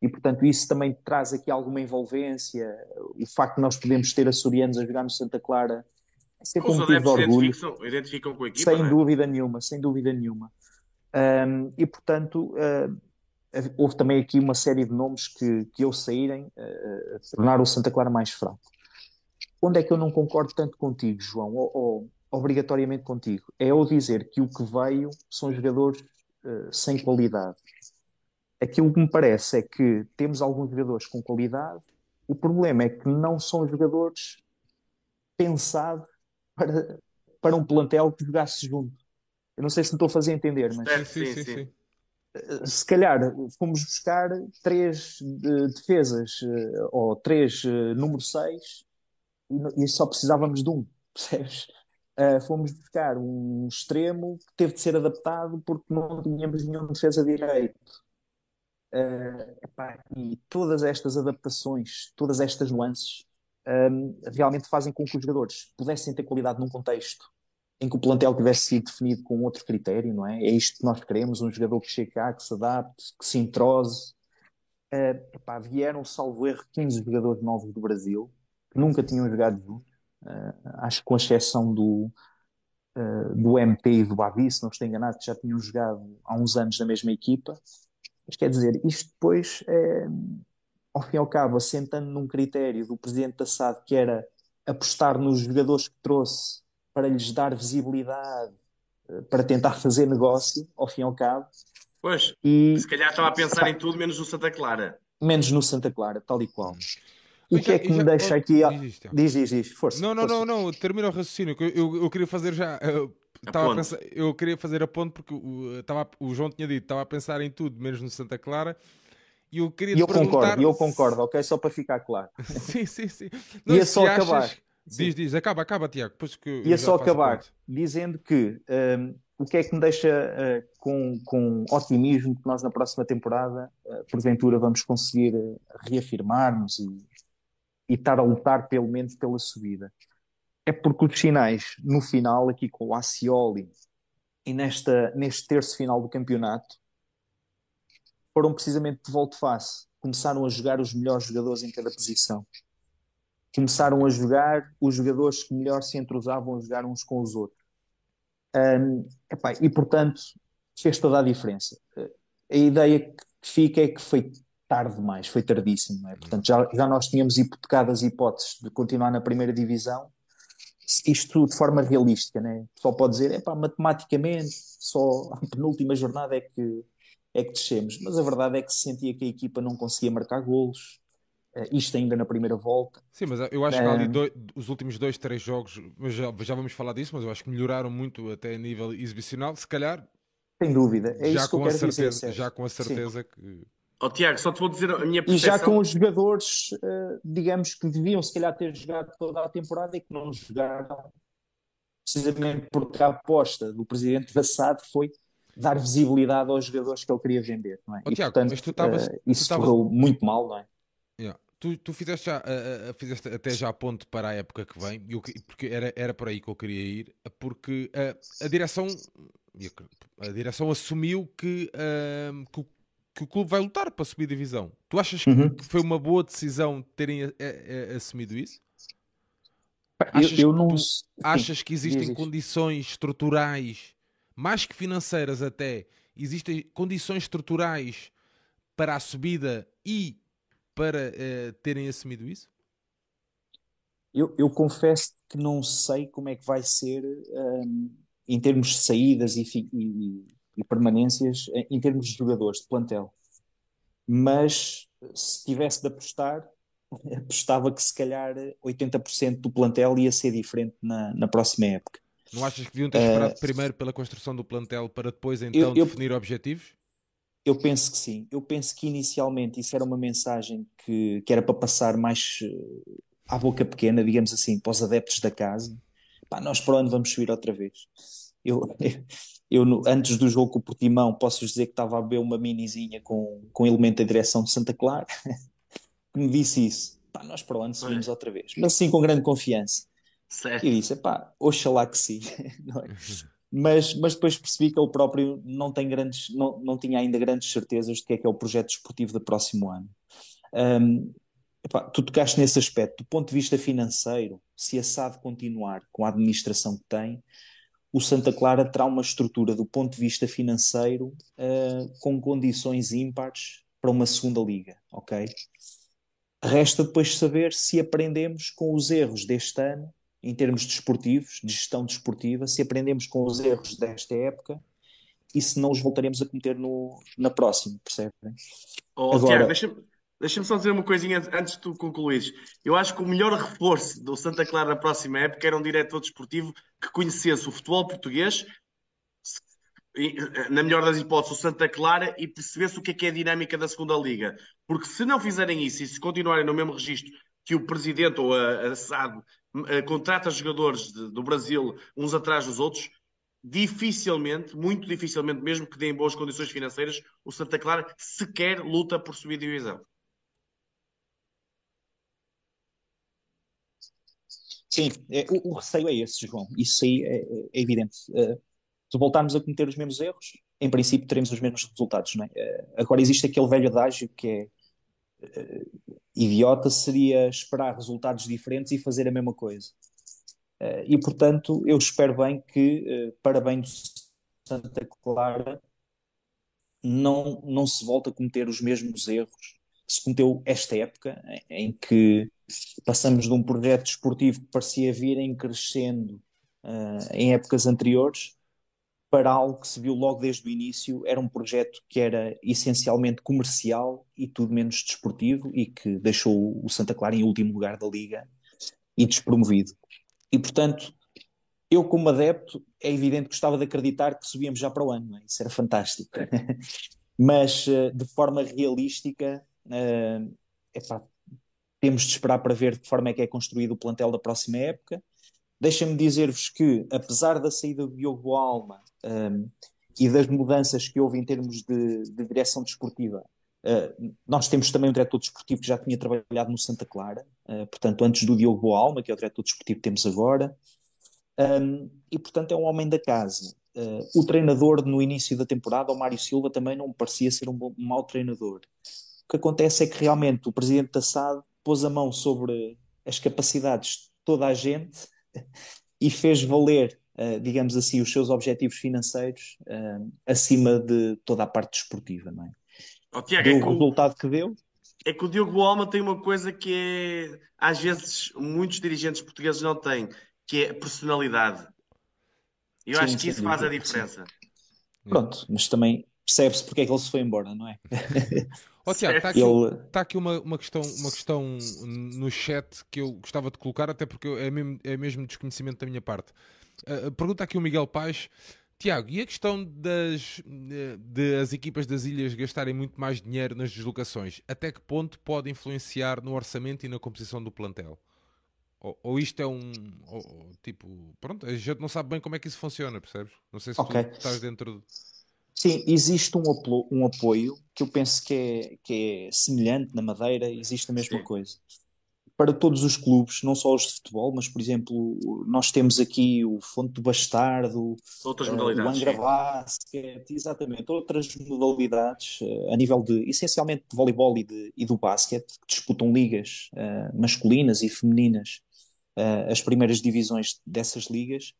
E, portanto, isso também traz aqui alguma envolvência. O facto de nós podermos ter açorianos a jogar no Santa Clara sempre Os um motivo de orgulho. identificam, identificam com a equipa, Sem é? dúvida nenhuma, sem dúvida nenhuma. Um, e portanto, uh, houve também aqui uma série de nomes que, que eu saírem uh, tornaram o Santa Clara mais fraco. Onde é que eu não concordo tanto contigo, João, ou, ou obrigatoriamente contigo? É eu dizer que o que veio são jogadores uh, sem qualidade. Aquilo que me parece é que temos alguns jogadores com qualidade, o problema é que não são jogadores pensados para, para um plantel que jogasse junto. Eu não sei se me estou a fazer entender, mas Sim, sim, sim, sim. sim. eh, se calhar fomos buscar três eh, defesas eh, ou três número 6 e, só precisávamos de um, percebes? Fomos buscar um extremo que teve de ser adaptado porque não tínhamos nenhum defesa direito. Epá, e todas estas adaptações, todas estas nuances, ehm, realmente fazem com que os jogadores pudessem ter qualidade num contexto em que o plantel tivesse sido definido com outro critério, não é? É isto que nós queremos, um jogador que chegue cá, que se adapte, que se entrose. Eh, epá, vieram, salvo erro, 15 jogadores novos do Brasil, que nunca tinham jogado juntos. Eh, acho que com exceção do, eh, do MP e do Babi, se não estou enganado, que já tinham jogado há uns anos na mesma equipa. Mas quer dizer, isto depois, é, ao fim e ao cabo, assentando num critério do presidente da SAD, que era apostar nos jogadores que trouxe para lhes dar visibilidade, eh, para tentar fazer negócio, ao fim e ao cabo, Pois, e se calhar estava a pensar em tudo menos no Santa Clara. menos no Santa Clara, tal e qual. O que já- é que me deixa oh, aqui? diz. Diz, diz, diz, força. Não, não, força. não, não, termina o raciocínio. que Eu, eu, eu queria fazer já. eu A estava a ponte. pensar- eu queria fazer a ponte porque o, estava, o João tinha dito, estava a pensar em tudo, menos no Santa Clara. E eu queria eu concordo, perguntar. e eu concordo, ok? Só para ficar claro. sim, sim, sim. Ia se só achas- acabar. Diz, diz, acaba, acaba, Tiago. Depois que Ia já só acabar dizendo que hum, o que é que me deixa uh, com, com otimismo que nós na próxima temporada, uh, porventura, vamos conseguir uh, reafirmar-nos e, e estar a lutar pelo menos pela subida. É porque os sinais no final, aqui com o Acioli e nesta, neste terço final do campeonato, foram precisamente de volte-face. Começaram a jogar os melhores jogadores em cada posição começaram a jogar os jogadores que melhor se entrosavam a jogar uns com os outros. Um, epá, e portanto fez toda a diferença. A ideia que fica é que foi tarde demais, foi tardíssimo. é? Portanto, já, já nós tínhamos hipotecado as hipóteses de continuar na primeira divisão. Isto de forma realística, né? Só pode dizer, epá, matematicamente, só a penúltima jornada é que, é que descemos. Mas a verdade é que se sentia que a equipa não conseguia marcar golos, Uh, isto ainda na primeira volta. Sim, mas eu acho que ali Um, dois- os últimos dois, três jogos, mas já, já vamos falar disso, mas eu acho que melhoraram muito até a nível exibicional. Se calhar, sem dúvida, é já isso que eu com, a quero dizer, certeza, Sérgio. já com a Sim. certeza que. Ó Tiago, só te vou dizer a minha E já percepção. com os jogadores, uh, digamos que deviam se calhar ter jogado toda a temporada e que não jogaram, precisamente porque a aposta do presidente da SAD foi dar visibilidade aos jogadores que ele queria vender, não é? Ó, E Tiago, portanto, mas tu estavas- uh, tu isso estavas- correu muito mal, não é? Yeah. Tu, tu fizeste, já, ah, fizeste até já a ponte para a época que vem, eu que- porque era, era para aí que eu queria ir, porque ah, a direção a, direção assumiu que, ah, que, o- que o clube vai lutar para subir divisão. Tu achas que Uhum. foi uma boa decisão terem a- a- a- assumido isso? Eu, Achas eu que não. tu sim, Achas que existem diz. condições estruturais, mais que financeiras até, existem condições estruturais para a subida e para eh, terem assumido isso? Eu, eu confesso que não sei como é que vai ser hum, em termos de saídas e, e- e permanências, em em termos de jogadores, de plantel. Mas se tivesse de apostar, apostava que se calhar 80% do plantel ia ser diferente na, na próxima época. Não achas que deviam ter esperado primeiro pela construção do plantel para depois então Eh, eu- definir objetivos? Eu penso que sim. Eu penso que inicialmente isso era uma mensagem que, que era para passar mais uh, à boca pequena, digamos assim, para os adeptos da casa. Pá, nós para onde vamos subir outra vez? Eu, eu, eu, antes do jogo com o Portimão, posso dizer que estava a beber uma minizinha com, com elemento da direção de Santa Clara, que me disse isso. Pá, nós para onde subimos outra vez? Mas sim, com grande confiança. Certo. E disse, pá, oxalá que sim. é? mas, mas depois percebi que ele próprio não, tem grandes, não, não tinha ainda grandes certezas de que é que é o projeto desportivo do próximo ano. Um, epá, tu tocaste nesse aspecto, do ponto de vista financeiro, se a SAD continuar com a administração que tem, o Santa Clara terá uma estrutura do ponto de vista financeiro uh, com condições ímpares para uma segunda liga, ok? Resta depois saber se aprendemos com os erros deste ano em termos desportivos, de gestão desportiva, se aprendemos com os erros desta época e se não os voltaremos a cometer no, na próxima, percebem? Oh, Agora... Tiago, deixa-me deixa só dizer uma coisinha antes de tu concluires. Eu acho que o melhor reforço do Santa Clara na próxima época era um diretor desportivo que conhecesse o futebol português, na melhor das hipóteses, o Santa Clara e percebesse o que é, que é a dinâmica da segunda liga. Porque se não fizerem isso e se continuarem no mesmo registro que o presidente ou a, a SAD contrata jogadores de, do Brasil uns atrás dos outros, dificilmente, muito dificilmente, mesmo que deem boas condições financeiras, o Santa Clara sequer luta por subir divisão. Sim, é, o, o, receio é esse, João. Isso aí é, é evidente. Uh, se voltarmos a cometer os mesmos erros, em princípio teremos os mesmos resultados. Não é? Uh, agora existe aquele velho adágio que é uh, idiota seria esperar resultados diferentes e fazer a mesma coisa. Uh, e, portanto, eu espero bem que, uh, para do Santa Clara, não, não se volte a cometer os mesmos erros que se cometeu esta época, em, em que passamos de um projeto desportivo que parecia vir em crescendo uh, em épocas anteriores para algo que se viu logo desde o início, era um projeto que era essencialmente comercial e tudo menos desportivo e que deixou o Santa Clara em último lugar da liga e despromovido. E portanto, eu como adepto, é evidente que gostava de acreditar que subíamos já para o ano, é? isso era fantástico. Mas eh, de forma realística, uh, epá, temos de esperar para ver de que forma é que é construído o plantel da próxima época Deixa-me dizer-vos que, apesar da saída do Diogo Alma um, e das mudanças que houve em termos de, de direção desportiva, uh, nós temos também um diretor desportivo que já tinha trabalhado no Santa Clara, uh, portanto, antes do Diogo Alma, que é o diretor desportivo que temos agora, um, e portanto é um homem da casa. Uh, o treinador no início da temporada, o Mário Silva, também não parecia ser um, bom, um mau treinador. O que acontece é que realmente o presidente da SAD pôs a mão sobre as capacidades de toda a gente e fez valer, uh, digamos assim, os seus objetivos financeiros uh, acima de toda a parte desportiva, não é? Oh, Tiago, deu é o resultado que deu. É que o Diogo Alma tem uma coisa que é, às vezes muitos dirigentes portugueses não têm, que é a personalidade. Eu sim, acho que isso faz a diferença. Sim. Pronto, mas também percebe-se porque é que ele se foi embora, não é? oh, Tiago, está aqui, ele... tá aqui uma, uma, questão, uma questão no chat que eu gostava de colocar, até porque é mesmo, é mesmo desconhecimento da minha parte. Uh, pergunta aqui o Miguel Paz. Tiago, e a questão das de as equipas das ilhas gastarem muito mais dinheiro nas deslocações, até que ponto pode influenciar no orçamento e na composição do plantel? Ou, ou isto é um ou, tipo, pronto, a gente não sabe bem como é que isso funciona, percebes? Não sei se okay. tu estás dentro de... Sim, existe um, um apoio que eu penso que é, que é semelhante na Madeira, existe a mesma Sim. coisa. Para todos os clubes, não só os de futebol, mas, por exemplo, nós temos aqui o Fonte do Bastardo, outras modalidades, uh, o Angra Basket, exatamente, outras modalidades uh, a nível de, essencialmente, de voleibol e, de, e do basquete, que disputam ligas uh, masculinas e femininas, as primeiras divisões dessas ligas,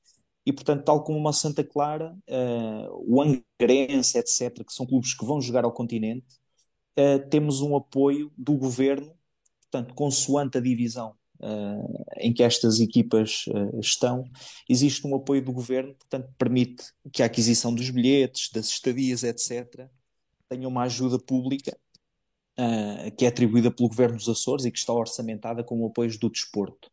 e, portanto, tal como uma Santa Clara, uh, o Angrense, etc., que são clubes que vão jogar ao continente, uh, temos um apoio do governo, portanto, consoante a divisão uh, em que estas equipas estão, existe um apoio do governo, portanto, permite que a aquisição dos bilhetes, das estadias, etc., tenha uma ajuda pública que é atribuída pelo governo dos Açores e que está orçamentada com o apoio do desporto.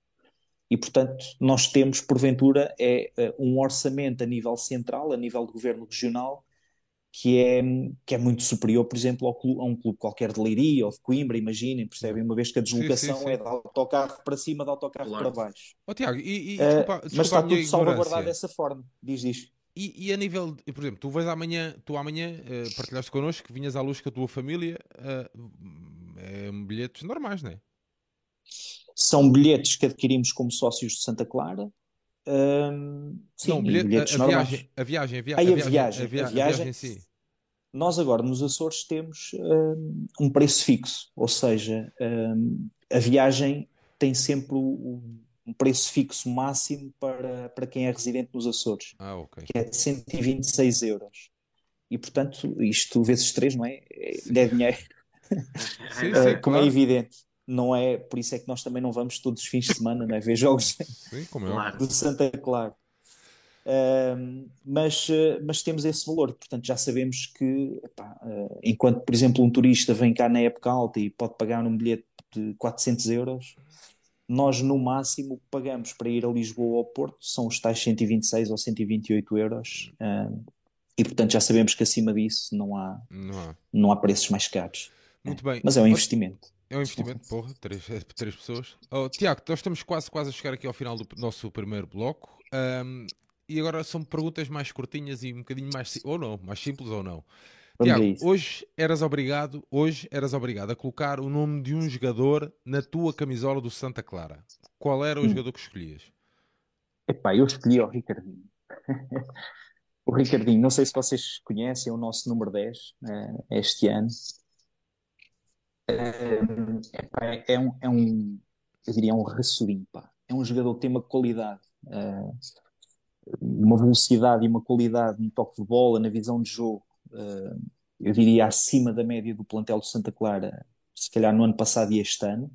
E, portanto, nós temos, porventura, é, eh, um orçamento a nível central, a nível do governo regional, que é, que é muito superior, por exemplo, ao clube, a um clube qualquer de Leiria ou de Coimbra, imaginem, percebem? Uma vez que a deslocação sim, sim, sim. é de autocarro para cima, de autocarro claro. para baixo. Oh, Tiago, e, e desculpa, desculpa mas está tudo salvaguardado dessa forma, diz, diz. E, e, a nível, de, por exemplo, tu vais amanhã, tu amanhã uh, partilhaste connosco que vinhas à luz com a tua família, uh, é, bilhetes normais, não é? São bilhetes que adquirimos como sócios de Santa Clara, um, sim, não, bilhete, a, a, viagem, a viagem, a viagem, a viagem, a viagem, a viagem, a viagem Nós agora nos Açores temos um, um preço fixo, ou seja, um, a viagem tem sempre um, um preço fixo máximo para, para quem é residente nos Açores, ah, okay. que é de 126 euros. E portanto, isto vezes 3, não é? É, é dinheiro. Sim, sim, uh, como é claro. é evidente não é, por isso é que nós também não vamos todos os fins de semana, não é? ver jogos Sim, como é. do Santa Clara. Uh, mas, uh, mas temos esse valor, portanto já sabemos que epá, uh, enquanto por exemplo um turista vem cá na época alta e pode pagar um bilhete de 400 euros nós no máximo pagamos para ir a Lisboa ou ao Porto são os tais 126 ou 128 euros e portanto já sabemos que acima disso não há, não há, não há preços mais caros muito bem. mas é um investimento é um investimento, porra, três, três pessoas. Oh, Tiago, nós estamos quase, quase a chegar aqui ao final do nosso primeiro bloco. Um, e agora são perguntas mais curtinhas e um bocadinho mais ou não, mais simples ou não. Vamos Tiago, hoje eras obrigado, hoje eras obrigado a colocar o nome de um jogador na tua camisola do Santa Clara. Qual era o hum. jogador que escolhias? Epá, eu escolhi o Ricardinho. o Ricardinho, não sei se vocês conhecem, é o nosso número 10 eh, este ano é, é, um, é um, eu diria, é um raçurinho, pá. É um jogador que tem uma qualidade, uh, uma velocidade e uma qualidade no toque de bola, na visão de jogo, uh, eu diria acima da média do plantel de Santa Clara, se calhar no ano passado e este ano.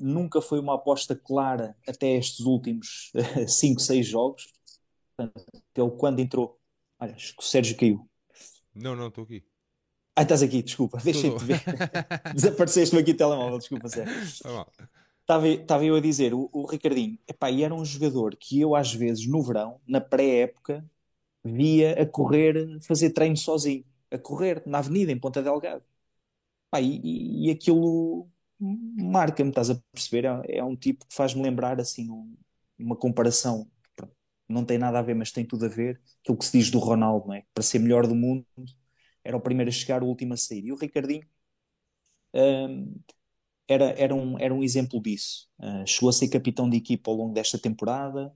Nunca foi uma aposta clara até estes últimos 5, 6 jogos. Ele, quando entrou, olha, acho que o Sérgio caiu. Não, não, estou aqui. Ah, estás aqui, desculpa, deixei-te ver. Desapareceste-me aqui o telemóvel, desculpa, sério. Estava eu a dizer, o, o Ricardinho, epá, e era um jogador que eu, às vezes, no verão, na pré-época, via a correr, fazer treino sozinho, a correr na avenida, em Ponta Delgado. Epá, e, e aquilo marca-me, estás a perceber? É, é um tipo que faz-me lembrar, assim, um, uma comparação, não tem nada a ver, mas tem tudo a ver, aquilo que se diz do Ronaldo, não é? Para ser melhor do mundo era o primeiro a chegar, o último a sair. E o Ricardinho um, era, era, um, era um exemplo disso. Uh, chegou a ser capitão de equipa ao longo desta temporada.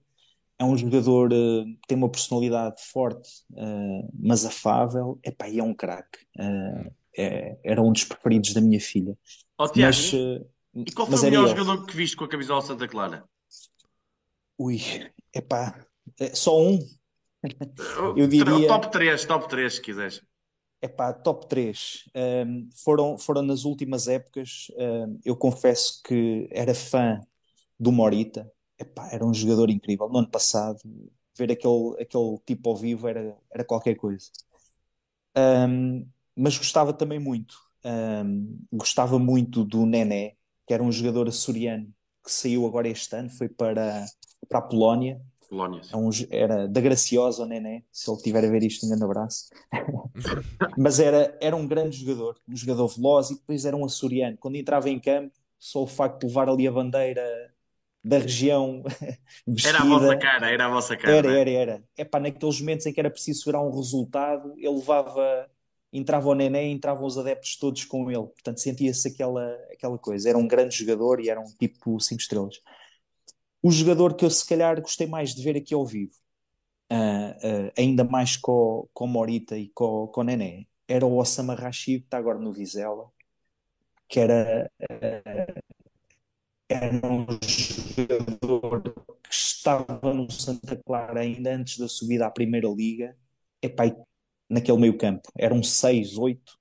É um jogador uh, que tem uma personalidade forte, uh, mas afável. Epá, e é um craque. É, era um dos preferidos da minha filha. Oh, Tiago, mas, e qual foi o melhor jogador que viste com a camisola Santa Clara? Ui, epá, é só um. Eu diria... Top 3, top 3, se quiseres. Epá, top 3. Um, foram, foram nas últimas épocas. Um, eu confesso que era fã do Morita. Epá, era um jogador incrível. No ano passado, ver aquele, aquele tipo ao vivo era, era qualquer coisa. Um, mas gostava também muito. gostava muito do Nené, que era um jogador açoriano que saiu agora este ano, foi para, para a Polónia Polónia. É um, era da Graciosa, o Nené, se ele tiver a ver isto, um grande abraço. Mas era, era um grande jogador, um jogador veloz e depois era um açoriano. Quando entrava em campo, só o facto de levar ali a bandeira da região vestida, Era a vossa cara, era a vossa cara. Era, é? era, era. É pá, naqueles momentos em que era preciso segurar um resultado, ele levava, entrava o Nené e entravam os adeptos todos com ele. Portanto, sentia-se aquela, aquela coisa. Era um grande jogador e era um tipo 5 estrelas o jogador que eu se calhar gostei mais de ver aqui ao vivo, uh, uh, ainda mais com, com Morita e com, com Nené, era o Osama Rashid, que está agora no Vizela, que era, uh, era um jogador que estava no Santa Clara ainda antes da subida à Primeira Liga, epá, naquele meio campo, era um 6, 8,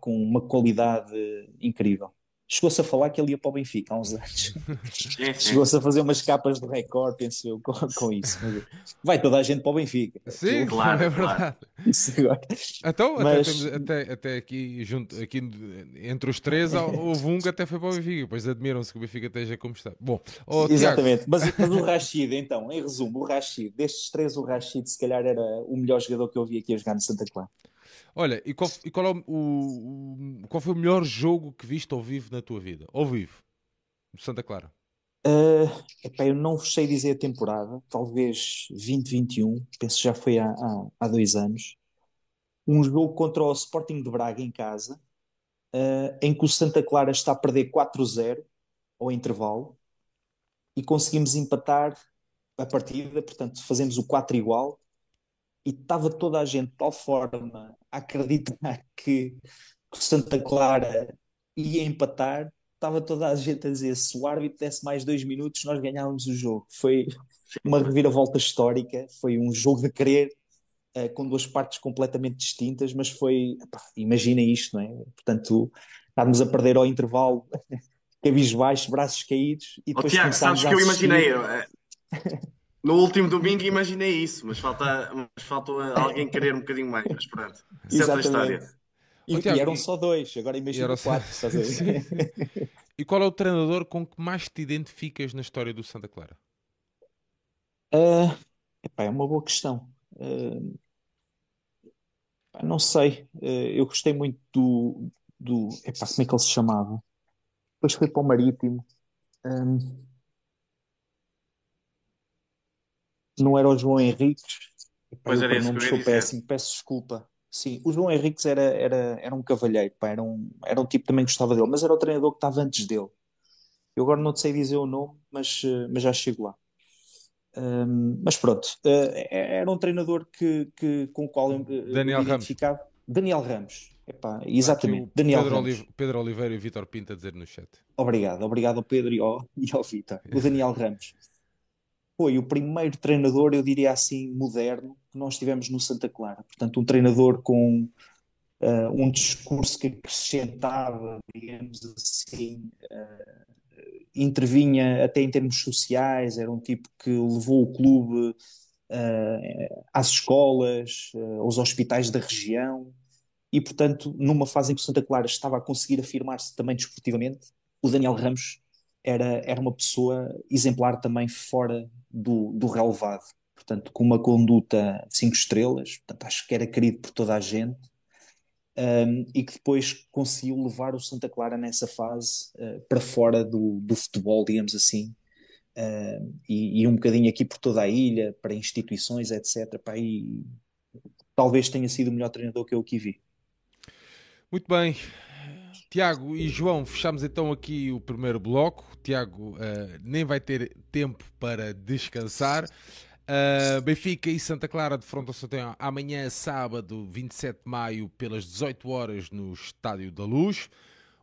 com uma qualidade incrível. Chegou-se a falar que ele ia para o Benfica há uns anos. Chegou-se a fazer umas capas de recorde, penso eu, com, com isso. Vai toda a gente para o Benfica. Sim, claro, é verdade. Isso agora. Então, Mas... até, temos, até, até, aqui, junto, aqui entre os três, houve um que até foi para o Benfica. Depois admiram-se que o Benfica esteja como está. Bom, oh, Exatamente. Mas, mas, o Rashid, então, em resumo, o Rashid, destes três, o Rashid se calhar era o melhor jogador que eu vi aqui a jogar no Santa Clara. Olha, e qual, e qual, é o, o, qual foi o melhor jogo que viste ao vivo na tua vida? Ao vivo, Santa Clara. Uh, eu não sei dizer a temporada, talvez 2021, penso já foi há, há, há, dois anos. Um jogo contra o Sporting de Braga em casa, uh, em que o Santa Clara está a perder 4-0 ao intervalo e conseguimos empatar a partida, portanto, fazemos o 4 igual e estava toda a gente de tal forma a acreditar que, que Santa Clara ia empatar, estava toda a gente a dizer se o árbitro desse mais dois minutos nós ganhávamos o jogo. Foi uma reviravolta histórica, foi um jogo de querer uh, com duas partes completamente distintas, mas foi, imagina isto, não é? Portanto, estávamos a perder ao intervalo, cabisbaixo, braços caídos e depois oh, Tiago, sabes que eu imaginei, no último domingo imaginei isso, mas falta, mas faltou alguém querer um bocadinho mais, mas pronto. É história. E, e, eram só dois, agora imagina quatro. Só... e qual é o treinador com que mais te identificas na história do Santa Clara? Uh, epá, é uma boa questão. Uh, não sei. Uh, eu gostei muito do. do epá, como é que ele se chamava? Depois foi para o Marítimo. Um, não era o João Henriques. Pois era não sou péssimo, peço desculpa. Sim, o João Henriques era, era, era um cavalheiro, pá, era, um, era um tipo que também gostava dele, mas era o treinador que estava antes dele. Eu agora não te sei dizer o nome, mas, eh, mas já chego lá. Um, mas pronto, uh, era um treinador que, que, com o qual eu Daniel me identificava. Ramos. Daniel Ramos. Epá, exatamente, Daniel Pedro, Ramos. Pedro Oliveira e Vitor Pinto a dizer no chat. Obrigado, obrigado ao Pedro e ao, e ao Vitor. O Daniel Ramos foi o primeiro treinador, eu diria assim, moderno que nós tivemos no Santa Clara. Portanto, um treinador com uh, um discurso que acrescentava, digamos assim, uh, intervinha até em termos sociais, era um tipo que levou o clube uh, às escolas, aos hospitais da região. E, portanto, numa fase em que o Santa Clara estava a conseguir afirmar-se também desportivamente, o Daniel Ramos era, era uma pessoa exemplar também fora do, do relevado. Portanto, com uma conduta de cinco estrelas, portanto, acho que era querido por toda a gente. Um, e que depois conseguiu levar o Santa Clara nessa fase uh, para fora do, do futebol, digamos assim, uh, e, e, um bocadinho aqui por toda a ilha, para instituições, etc. Pá, e talvez tenha sido o melhor treinador que eu aqui vi. Muito bem, Tiago e João, fechamos então aqui o primeiro bloco. Tiago uh, nem vai ter tempo para descansar. Uh, Benfica e Santa Clara de Fronte ao Santanhão amanhã, sábado, 27 de maio, pelas 18 horas, no Estádio da Luz.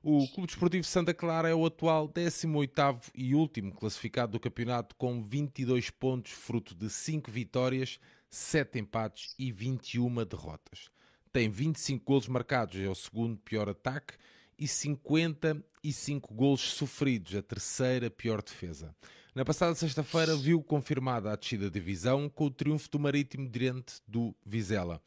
O Clube Desportivo Santa Clara é o atual 18º e último classificado do campeonato com 22 pontos, fruto de 5 vitórias, 7 empates e 21 derrotas. Tem 25 golos marcados, é o segundo pior ataque e 55 golos sofridos, a terceira pior defesa. Na passada sexta-feira viu confirmada a descida da divisão com o triunfo do Marítimo diante do Vizela.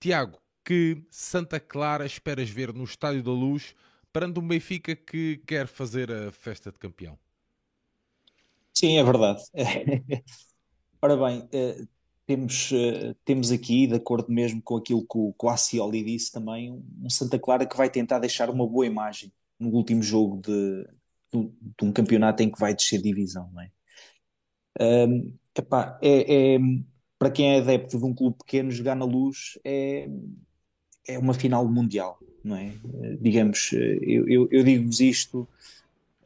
Tiago, que Santa Clara esperas ver no Estádio da Luz perante um Benfica que quer fazer a festa de campeão? Sim, é verdade. Ora bem, eh, temos, uh, temos aqui, de acordo mesmo com aquilo que o, que o disse também, um Santa Clara que vai tentar deixar uma boa imagem no último jogo de, de, de um campeonato em que vai descer divisão, não é? Um, epá, é, é, para quem é adepto de um clube pequeno, jogar na luz é, é uma final mundial, não é? Digamos, eh, eu, eu, eu digo-vos isto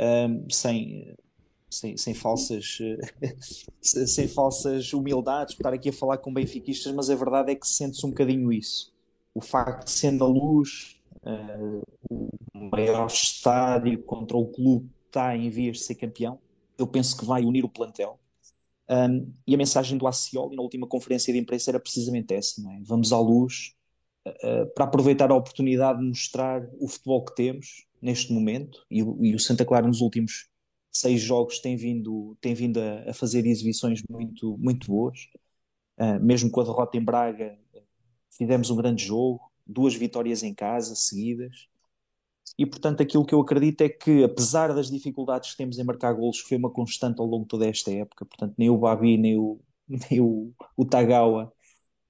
um, sem, sem, sem falsas sem falsas humildades, estar aqui a falar com benfiquistas, mas a verdade é que sente-se um bocadinho isso. O facto de sendo a luz uh, o maior estádio contra o clube que está em vias de ser campeão, eu penso que vai unir o plantel. Um, e a mensagem do Acioli na última conferência de imprensa era precisamente essa: é? vamos à luz, uh, para aproveitar a oportunidade de mostrar o futebol que temos neste momento. E, e o Santa Clara, nos últimos seis jogos, tem vindo, tem vindo a, a fazer exibições muito, muito boas. Uh, mesmo com a derrota em Braga, fizemos um grande jogo, duas vitórias em casa seguidas. E portanto, aquilo que eu acredito é que, apesar das dificuldades que temos em marcar golos, foi uma constante ao longo de toda esta época. Portanto, nem o Babi, nem o, nem o, o Tagawa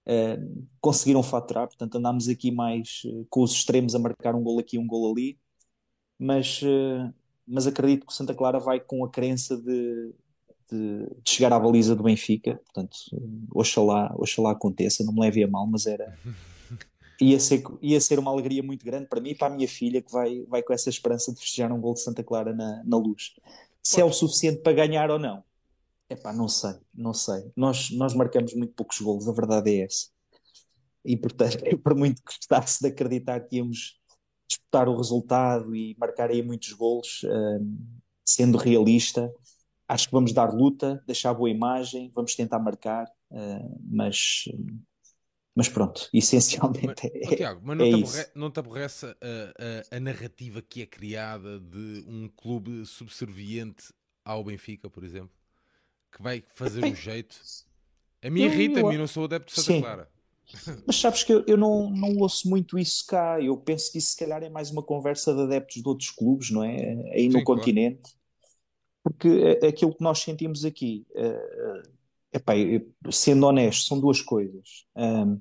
uh, conseguiram faturar. Portanto, andámos aqui mais uh, com os extremos a marcar um gol aqui, um gol ali. Mas, uh, mas acredito que o Santa Clara vai com a crença de, de, de, chegar à baliza do Benfica. Portanto, oxalá, oxalá aconteça, não me leve a mal, mas era. Ia ser, ia ser uma alegria muito grande para mim e para a minha filha, que vai, vai com essa esperança de festejar um gol de Santa Clara na, na luz. Se é o suficiente para ganhar ou não, Epá, não sei, não sei. Nós, nós marcamos muito poucos golos, a verdade é essa. E portanto, eu por muito que gostasse de acreditar que íamos disputar o resultado e marcar aí muitos golos, hum, sendo realista, acho que vamos dar luta, deixar boa imagem, vamos tentar marcar, uh, mas, mas pronto, essencialmente mas, é, Tiago, mas não, é te aborre, não te aborrece a, a, a, narrativa que é criada de um clube subserviente ao Benfica, por exemplo? Que vai fazer um jeito. A mim irrita-me, não sou adepto de Santa Sim. Clara. Mas sabes que eu, eu não, não ouço muito isso cá. Eu penso que isso se calhar é mais uma conversa de adeptos de outros clubes, não é? Aí no Sim, continente. Claro. Porque aquilo que nós sentimos aqui, uh, epá, sendo honesto, são duas coisas. Um,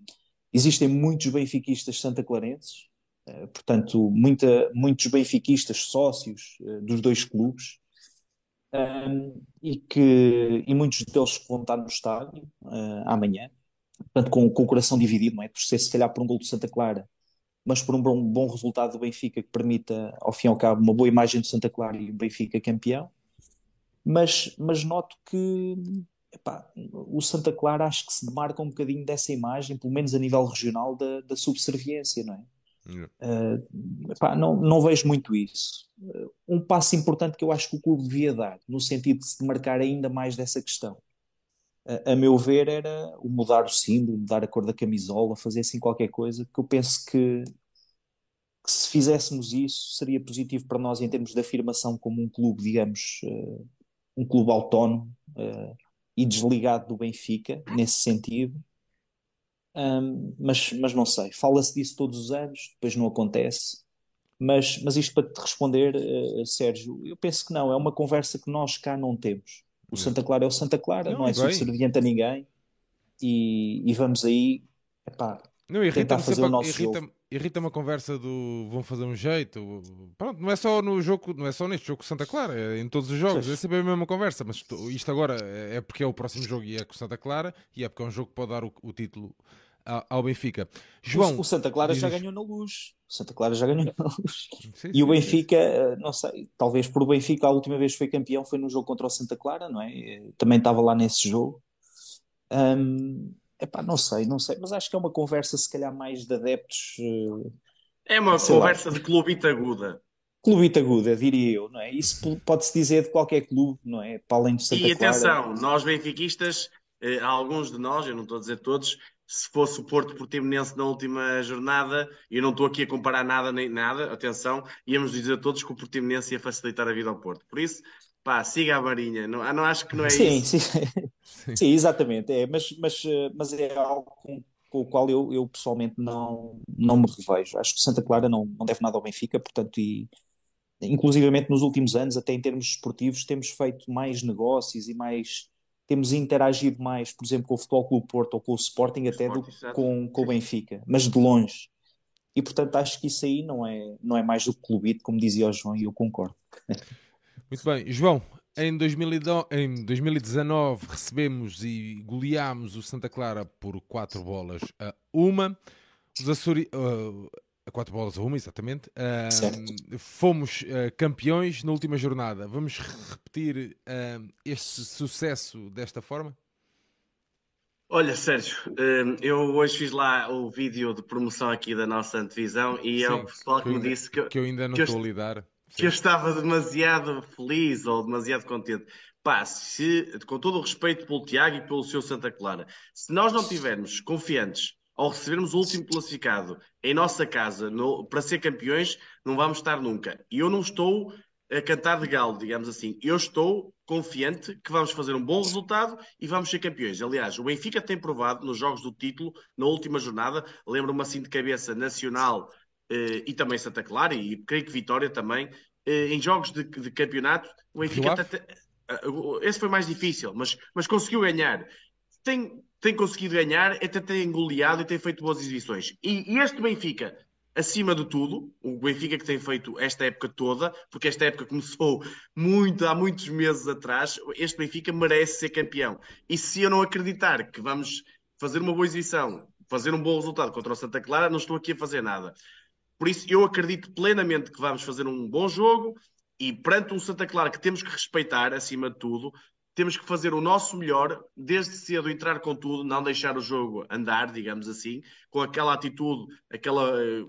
existem muitos benfiquistas santaclarenses, uh, portanto, muita, muitos benfiquistas sócios uh, dos dois clubes, um, e, que, e muitos deles vão estar no estádio uh, amanhã, portanto, com, com, o coração dividido, não é? Por ser se calhar por um gol do Santa Clara, mas por um bom, bom resultado do Benfica que permita, ao fim e ao cabo, uma boa imagem do Santa Clara e o Benfica campeão. Mas, mas noto que epá, o Santa Clara acho que se demarca um bocadinho dessa imagem, pelo menos a nível regional, da, da subserviência, não é? Uh, epá, não, não vejo muito isso. Uh, um passo importante que eu acho que o clube devia dar, no sentido de se demarcar ainda mais dessa questão, uh, a meu ver, era o mudar o símbolo, mudar a cor da camisola, fazer assim qualquer coisa, que eu penso que, que se fizéssemos isso seria positivo para nós em termos de afirmação como um clube, digamos, um clube autónomo e desligado do Benfica, nesse sentido. Um, mas, mas não sei, fala-se disso todos os anos, depois não acontece. Mas, mas isto para te responder, uh, Sérgio, eu penso que não, é uma conversa que nós cá não temos. O Santa Clara é o Santa Clara, não, não é subserviente a ninguém. E, e vamos aí epá, não, irrita fazer o nosso irrita, jogo. Irrita uma conversa do vão fazer um jeito. Pronto, não é só no jogo, não é só neste jogo com Santa Clara, é em todos os jogos, é sempre a mesma conversa. Mas isto agora é porque é o próximo jogo e é com Santa Clara, e é porque é um jogo que pode dar o, o título ao Benfica. João, o Santa Clara diz... já ganhou na luz. O Santa Clara já ganhou na luz. Sim, e o Benfica, sim. Eh, não sei, talvez por o Benfica a última vez que foi campeão foi no jogo contra o Santa Clara, não é? Também estava lá nesse jogo. Um, epá, não sei, não sei, mas acho que é uma conversa se calhar mais de adeptos. Eh, é uma conversa lá. de clubita aguda. Clubita aguda, diria eu, não é? Isso pode-se dizer de qualquer clube, não é? Para além do Santa E atenção, Clara... nós benfiquistas, eh, alguns de nós, eu não estou a dizer todos, se fosse o Porto Portimonense na última jornada, e eu não estou aqui a comparar nada nem nada, atenção, íamos dizer a todos que o Portimonense ia facilitar a vida ao Porto. Por isso, pá, siga a Marinha. Não, não acho que não é sim, isso. Sim, sim. sim exatamente. É, mas, mas, mas é algo com, com o qual eu, eu pessoalmente não, não me revejo. Acho que Santa Clara não, não deve nada ao Benfica, portanto, e inclusivamente nos últimos anos, até em termos esportivos, temos feito mais negócios e mais temos interagido mais, por exemplo, com o Futebol Clube Porto ou com o Sporting, até do que com, com o Benfica, mas de longe. E portanto acho que isso aí não é, não é mais do que clubite, como dizia o João, e eu concordo. Muito bem, João, em, 2019 recebemos e goleámos o Santa Clara por 4 bolas a uma. Os Açori... Uh, a 4 bolas a uma, exatamente. Uh, fomos uh, campeões na última jornada. Vamos repetir uh, este sucesso desta forma? Olha, Sérgio, eu hoje fiz lá o vídeo de promoção aqui da nossa antevisão e Sim, é o pessoal que, me disse que, que eu ainda não estou a lidar. Que eu estava demasiado feliz ou demasiado contente. Pá, se, com todo o respeito pelo Tiago e pelo seu Santa Clara, se nós não tivermos confiantes ao recebermos o último classificado em nossa casa no, para ser campeões, não vamos estar nunca. E eu não estou a cantar de galo, digamos assim. Eu estou confiante que vamos fazer um bom resultado e vamos ser campeões. Aliás, o Benfica tem provado nos jogos do título, na última jornada, lembro-me assim de cabeça, Nacional eh, e também Santa Clara, e creio que Vitória também, eh, em jogos de, de, campeonato, o Benfica. Até, eh, esse foi mais difícil, mas, mas conseguiu ganhar. Tem, tem conseguido ganhar, até tem goleado e tem feito boas exibições. E, e este Benfica acima de tudo, o Benfica que tem feito esta época toda, porque esta época começou muito, há muitos meses atrás, este Benfica merece ser campeão. E se eu não acreditar que vamos fazer uma boa exibição, fazer um bom resultado contra o Santa Clara, não estou aqui a fazer nada. Por isso, eu acredito plenamente que vamos fazer um bom jogo e perante um Santa Clara que temos que respeitar, acima de tudo, temos que fazer o nosso melhor, desde cedo entrar com tudo, não deixar o jogo andar, digamos assim, com aquela atitude, aquela eh,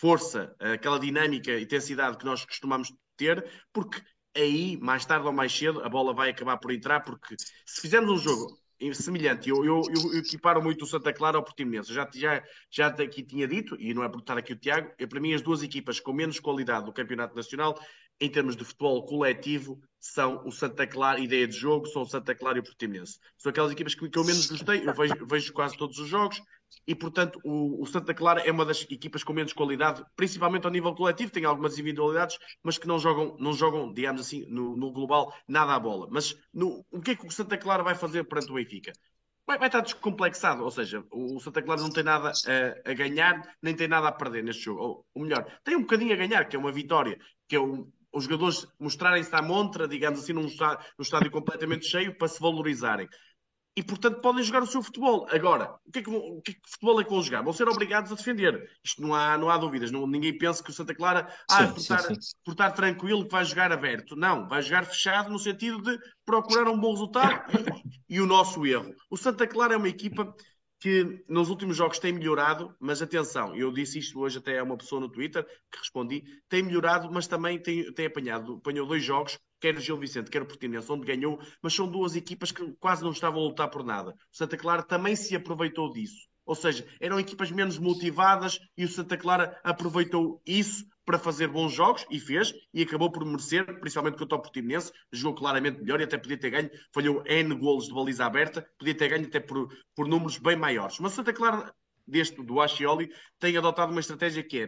força, aquela dinâmica intensidade que nós costumamos ter, porque aí, mais tarde ou mais cedo, a bola vai acabar por entrar, porque se fizermos um jogo semelhante, eu, eu, eu, equiparo muito o Santa Clara ao Portimonense, já, já, já aqui tinha dito, e não é por estar aqui o Tiago, é para mim as duas equipas com menos qualidade do Campeonato Nacional em termos de futebol coletivo, são o Santa Clara, ideia de jogo, são o Santa Clara e o Portimonense. São aquelas equipas que, que eu menos gostei, eu vejo, vejo, quase todos os jogos, e portanto o, o, Santa Clara é uma das equipas com menos qualidade, principalmente ao nível coletivo, tem algumas individualidades, mas que não jogam, não jogam digamos assim, no, no global, nada à bola. Mas no, o que é que o Santa Clara vai fazer perante o Benfica? Vai, vai, estar descomplexado, ou seja, o Santa Clara não tem nada a, a, ganhar, nem tem nada a perder neste jogo. Ou, ou melhor, tem um bocadinho a ganhar, que é uma vitória, que é um, os jogadores mostrarem-se à montra, digamos assim, num num estádio completamente cheio, para se valorizarem. E, portanto, podem jogar o seu futebol. Agora, o que, é que, o que, é que futebol é que vão jogar? Vão ser obrigados a defender. Isto não há, não há dúvidas. Não, ninguém pensa que o Santa Clara, ah, sim, por, sim, estar, sim. por estar tranquilo, que vai jogar aberto. Não, vai jogar fechado no sentido de procurar um bom resultado e, e o nosso erro. O Santa Clara é uma equipa que nos últimos jogos tem melhorado, mas atenção, eu disse isto hoje até a uma pessoa no Twitter que respondi, tem melhorado, mas também tem, tem apanhado, apanhou dois jogos, quer Gil Vicente, quer o Portinense, onde ganhou, mas são duas equipas que quase não estavam a lutar por nada. O Santa Clara também se aproveitou disso. Ou seja, eram equipas menos motivadas e o Santa Clara aproveitou isso para fazer bons jogos e fez, e acabou por merecer, principalmente contra o Portimonense, jogou claramente melhor e até podia ter ganho, falhou N golos de baliza aberta, podia ter ganho até por, por números bem maiores. Mas Santa Clara, deste do Ascioli, tem adotado uma estratégia que é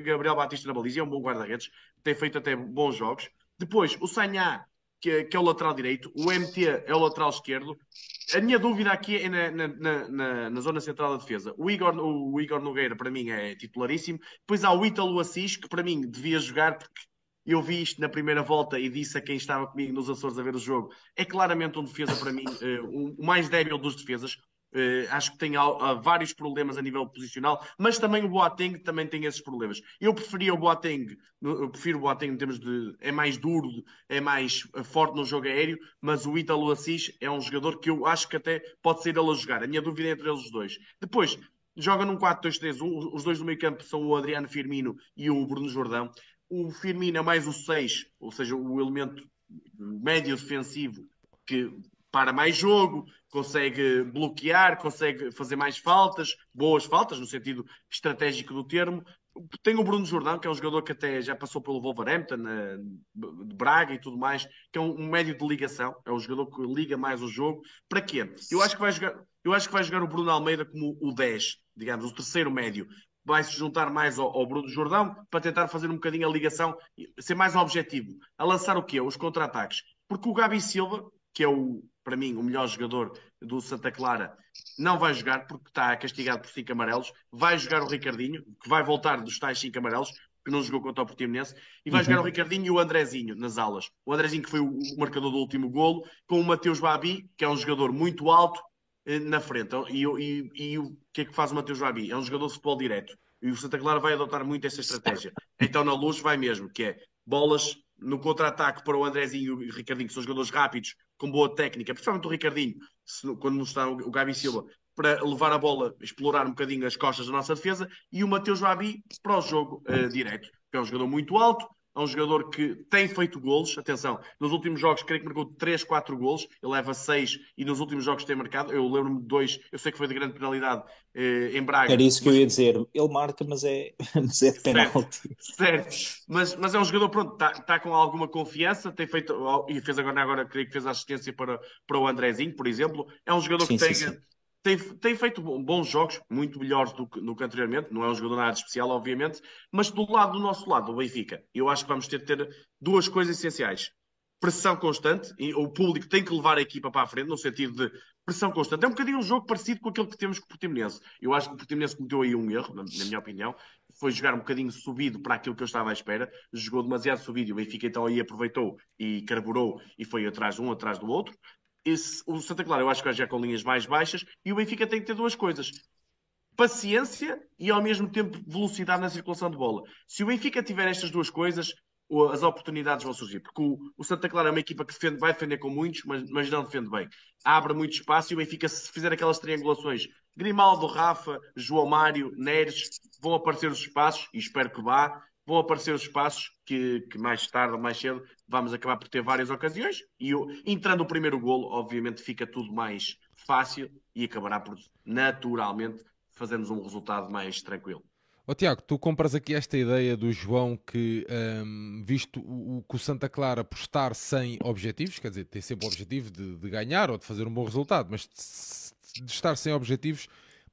Gabriel Batista na baliza, é um bom guarda-redes, tem feito até bons jogos. Depois, o Sanhá, que, que é o lateral direito, o MT é o lateral esquerdo, a minha dúvida aqui é na, na, na, na, zona central da defesa. O Igor, o Igor Nogueira, para mim, é titularíssimo. Depois há o Ítalo Assis, que para mim devia jogar, porque eu vi isto na primeira volta e disse a quem estava comigo nos Açores a ver o jogo. É claramente um defesa, para mim, uh, o mais débil dos defesas. Uh, acho que tem uh, vários problemas a nível posicional, mas também o Boateng também tem esses problemas. Eu preferia o Boateng, eu prefiro o Boateng em termos de é mais duro, é mais eh, forte no jogo aéreo, mas o Ítalo Assis é um jogador que eu acho que até pode ser ele a jogar. A minha dúvida é entre eles dois. Depois, joga num 4-2-3, os dois do meio campo são o Adriano Firmino e o Bruno Jordão. O Firmino é mais o 6, ou seja, o elemento médio defensivo que para mais jogo, consegue bloquear, consegue fazer mais faltas, boas faltas, no sentido estratégico do termo. Tem o Bruno Jordão, que é um jogador que até já passou pelo Wolverhampton, de Braga e tudo mais, que é um, médio de ligação, é um jogador que liga mais o jogo. Para quê? Eu acho que vai jogar, eu acho que vai jogar o Bruno Almeida como o 10, digamos, o terceiro médio. Vai se juntar mais ao, ao Bruno Jordão para tentar fazer um bocadinho a ligação, ser mais objetivo, a lançar o quê? Os contra-ataques. Porque o Gabi Silva, que é o, para mim, o melhor jogador do Santa Clara, não vai jogar porque está castigado por cinco amarelos. Vai jogar o Ricardinho, que vai voltar dos tais cinco amarelos, que não jogou contra o Portimonense, e vai uhum. jogar o Ricardinho e o Andrezinho nas alas. O Andrezinho que foi o marcador do último golo, com o Mateus Babi, que é um jogador muito alto, eh, na frente. E, e, e o que é que faz o Mateus Babi? É um jogador de futebol direto. E o Santa Clara vai adotar muito essa estratégia. Então na luz vai mesmo, que é bolas no contra-ataque para o Andrezinho e o Ricardinho, que são jogadores rápidos, com boa técnica, principalmente o Ricardinho, se, quando não está o Gabi Silva, para levar a bola, explorar um bocadinho as costas da nossa defesa, e o Mateus Babi para o jogo uh, direto, que é um jogador muito alto, É um jogador que tem feito golos. Atenção, nos últimos jogos, creio que marcou 3, 4 golos. Ele leva 6 e nos últimos jogos tem marcado. Eu lembro-me de 2, eu sei que foi de grande penalidade eh, em Braga. Era isso que mas... eu ia dizer. Ele marca, mas é, mas é de penalti. Certo, certo. Mas, mas é um jogador, pronto, está tá com alguma confiança. Tem feito, e fez agora, agora creio que fez assistência para, para o Andrezinho, por exemplo. É um jogador sim, que tem. Sim, sim tem, tem feito bons jogos, muito melhores do que, do que anteriormente. Não é um jogador nada especial, obviamente, mas do lado do nosso lado, do Benfica, eu acho que vamos ter de ter duas coisas essenciais. Pressão constante, e o público tem que levar a equipa para a frente, no sentido de pressão constante. É um bocadinho um jogo parecido com aquele que temos com o Portimonense. Eu acho que o Portimonense cometeu aí um erro, na, na minha opinião. Foi jogar um bocadinho subido para aquilo que eu estava à espera. Jogou demasiado subido e o Benfica então aí aproveitou e carburou e foi atrás um, atrás do outro esse, o Santa Clara eu acho que vai já com linhas mais baixas e o Benfica tem que ter duas coisas. Paciência e ao mesmo tempo velocidade na circulação de bola. Se o Benfica tiver estas duas coisas, as oportunidades vão surgir. Porque o, o Santa Clara é uma equipa que defende, vai defender com muitos, mas, mas não defende bem. Abre muito espaço e o Benfica, se fizer aquelas triangulações, Grimaldo, Rafa, João Mário, Neres, vão aparecer os espaços, e espero que vá, vão aparecer os espaços que, que, mais tarde ou mais cedo vamos acabar por ter várias ocasiões e entrando o primeiro golo, obviamente fica tudo mais fácil e acabará por naturalmente fazermos um resultado mais tranquilo. Oh, Tiago, tu compras aqui esta ideia do João que, um, visto o, que o Santa Clara por estar sem objetivos, quer dizer, tem sempre o objetivo de, de ganhar ou de fazer um bom resultado, mas de, de estar sem objetivos,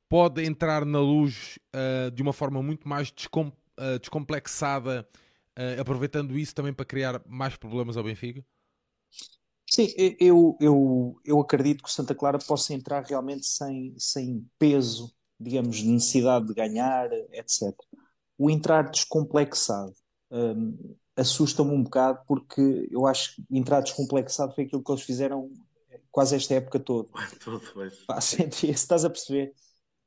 pode entrar na luz uh, de uma forma muito mais descom uh, descomplexada, uh, aproveitando isso também para criar mais problemas ao Benfica? Sim, eu, eu, eu acredito que o Santa Clara possa entrar realmente sem, sem peso, digamos, de necessidade de ganhar, etc. O entrar descomplexado um, assusta-me um bocado porque eu acho que entrar descomplexado foi aquilo que eles fizeram quase esta época toda. Pá, se estás a perceber,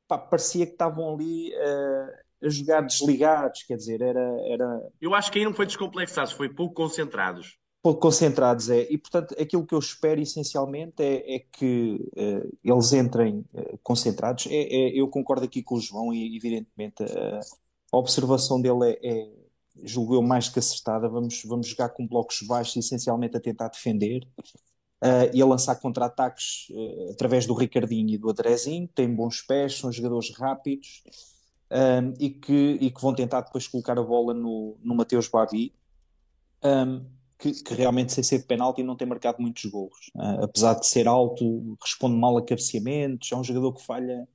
pá, parecia que estavam ali uh, a jogar desligados, quer dizer, era, era. Eu acho que aí não foi descomplexados, foi pouco concentrados. Pouco concentrados, é. E portanto, aquilo que eu espero essencialmente é, é que uh, eles entrem uh, concentrados. É, é, eu concordo aqui com o João e, evidentemente, uh, a observação dele é, é julgo eu, mais que acertada. Vamos, vamos jogar com blocos baixos, essencialmente a tentar defender. Uh, e a lançar contra-ataques uh, através do Ricardinho e do Adrezinho, tem bons pés, são jogadores rápidos, um, e, que, e que vão tentar depois colocar a bola no, no Mateus Babi, um, que, que, realmente sem ser de penalti não tem marcado muitos golos. Uh, apesar de ser alto, responde mal a cabeceamentos, é um jogador que falha,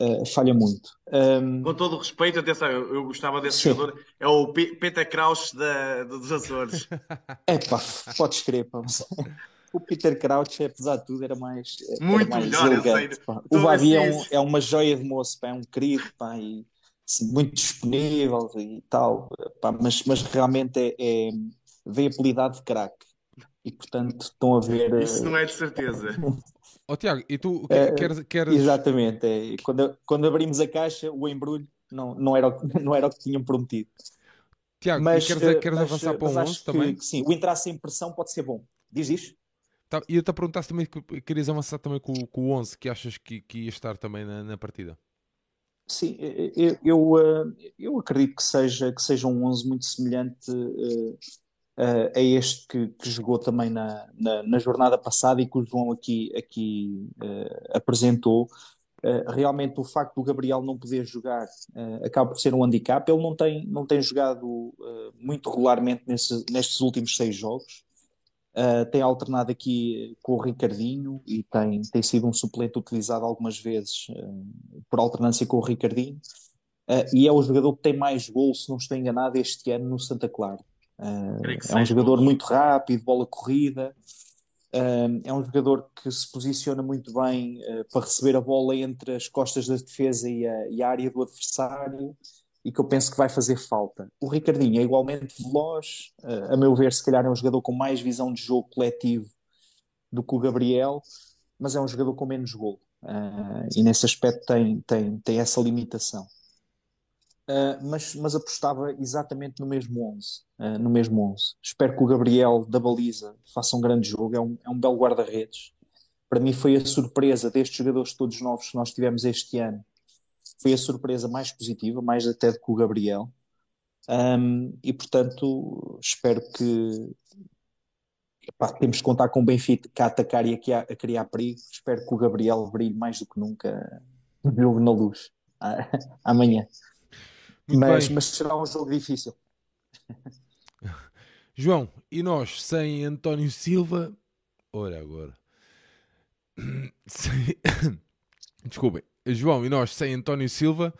uh, falha muito. Um... Com todo o respeito, atenção, eu, eu gostava desse Sim. jogador, é o P Peter Kraus da, dos Açores. É pá, podes crer, pá o Peter Crouch, apesar de tudo, era mais, Muito era mais melhor, elegante. O Babi é, um, é, uma joia de moço, pá, é um querido, pá, e, muito disponível e tal, pá, mas, mas realmente é, é, vem apelidado de craque. E portanto estão a ver. Isso não é de certeza. oh, Tiago, e tu é, queres, queres... Exatamente, é. quando, quando abrimos a caixa, o embrulho não, não, era, o, não era o que tinham prometido. Tiago, mas, queres, queres mas, avançar para o 11 também? Que, sim, o entrar sem pressão pode ser bom. Diz isto? Tá, e eu te perguntar também que querias avançar também com, com o 11 que achas que, que ia estar também na, na partida. Sim, eu, eu, eh, eu, acredito que seja, que seja um 11 muito semelhante uh, a este que, que, jogou também na, na, na, jornada passada e que o João aqui, aqui uh, apresentou. realmente o facto do Gabriel não poder jogar acaba por ser um handicap. Ele não tem, não tem jogado muito regularmente nesse, nestes últimos seis jogos. Uh, tem alternado aqui com o Ricardinho e tem, tem sido um suplente utilizado algumas vezes uh, por alternância com o Ricardinho. Uh, e é o jogador que tem mais gols, se não estou enganado, este ano no Santa Clara. é um jogador muito rápido, bola corrida. é um jogador que se posiciona muito bem para receber a bola entre as costas da defesa e a, e a área do adversário e que eu penso que vai fazer falta. O Ricardinho é igualmente veloz, uh, a meu ver, se calhar é um jogador com mais visão de jogo coletivo do que o Gabriel, mas é um jogador com menos gol. Uh, e nesse aspecto tem, tem, tem essa limitação. Uh, mas, mas apostava exatamente no mesmo 11, uh, no mesmo 11. Espero que o Gabriel da baliza faça um grande jogo, é um, é um belo guarda-redes. Para mim foi a surpresa destes jogadores todos novos que nós tivemos este ano, foi a surpresa mais positiva, mais até do que o Gabriel. Um, e portanto, espero que epá, temos que contar com o Benfica a atacar e a, a criar perigo. Espero que o Gabriel brilhe mais do que nunca jogo na luz amanhã. Mas, mas, será um jogo difícil. João, e nós sem António Silva? Olha agora. Sem... Desculpem. João, e nós sem António Silva?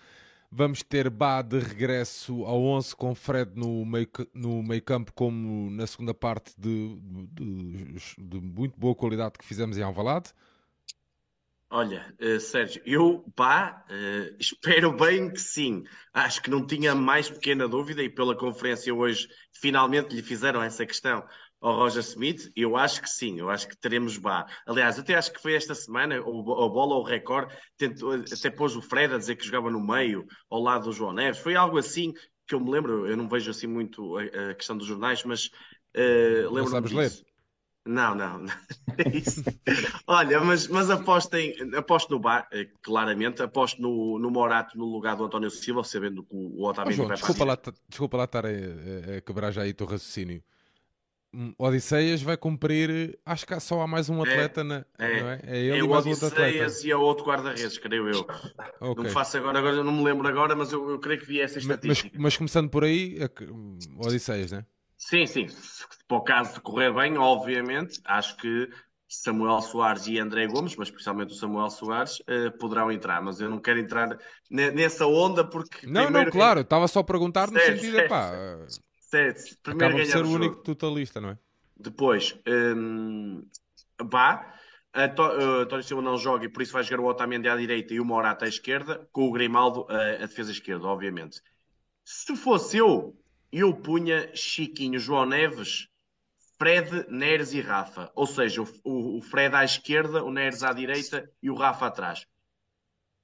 Vamos ter Bá de regresso ao 11 com Fred no meio, no meio campo, como na segunda parte de, de, de muito boa qualidade que fizemos em Alvalade. Olha, uh, Sérgio, eu pá, uh, espero bem que sim. Acho que não tinha mais pequena dúvida e pela conferência hoje finalmente lhe fizeram essa questão ao Roger Smith? Eu acho que sim, eu acho que teremos Bá. Aliás, até acho que foi esta semana, o, o Bola ou o Record, tentou, até pôs o Fred a dizer que jogava no meio, ao lado do João Neves. Foi algo assim que eu me lembro, eu não vejo assim muito a, a questão dos jornais, mas uh, lembro-me disso. Ler? Não, não, não. É isso. Olha, mas, mas apostem, aposto no Bar, eh, claramente, aposto no, no Morato no lugar do António Silva, sabendo que o Otamendi oh, vai desculpa lá, desculpa lá estar a, a, quebrar já aí o teu raciocínio. Hum, Odisseias vai cumprir, acho que só há mais um é, atleta, é, na, é, não é? É ele é e mais outro atleta. e é outro guarda-redes, creio eu. Okay. Não faço agora, agora não me lembro agora, mas eu, eu creio que vi essa estatística. Mas, mas começando por aí, Odisseias, né? Sim, sim. Para o caso de correr bem, obviamente, acho que Samuel Soares e André Gomes, mas especialmente o Samuel Soares, uh, poderão entrar. Mas eu não quero entrar nessa onda porque. Não, não, claro, estava só a perguntar no certo, sentido, certo, pá. Certo. Primeiro acaba de ser o único totalista, não é? Depois, um, vá. António Silva não joga e por isso vai jogar o Otamendi à direita e o Morata à esquerda, com o Grimaldo a, a defesa esquerda, obviamente. Se fosse eu, eu punha Chiquinho, João Neves, Fred, Neres e Rafa. Ou seja, o, o Fred à esquerda, o Neres à direita e o Rafa atrás.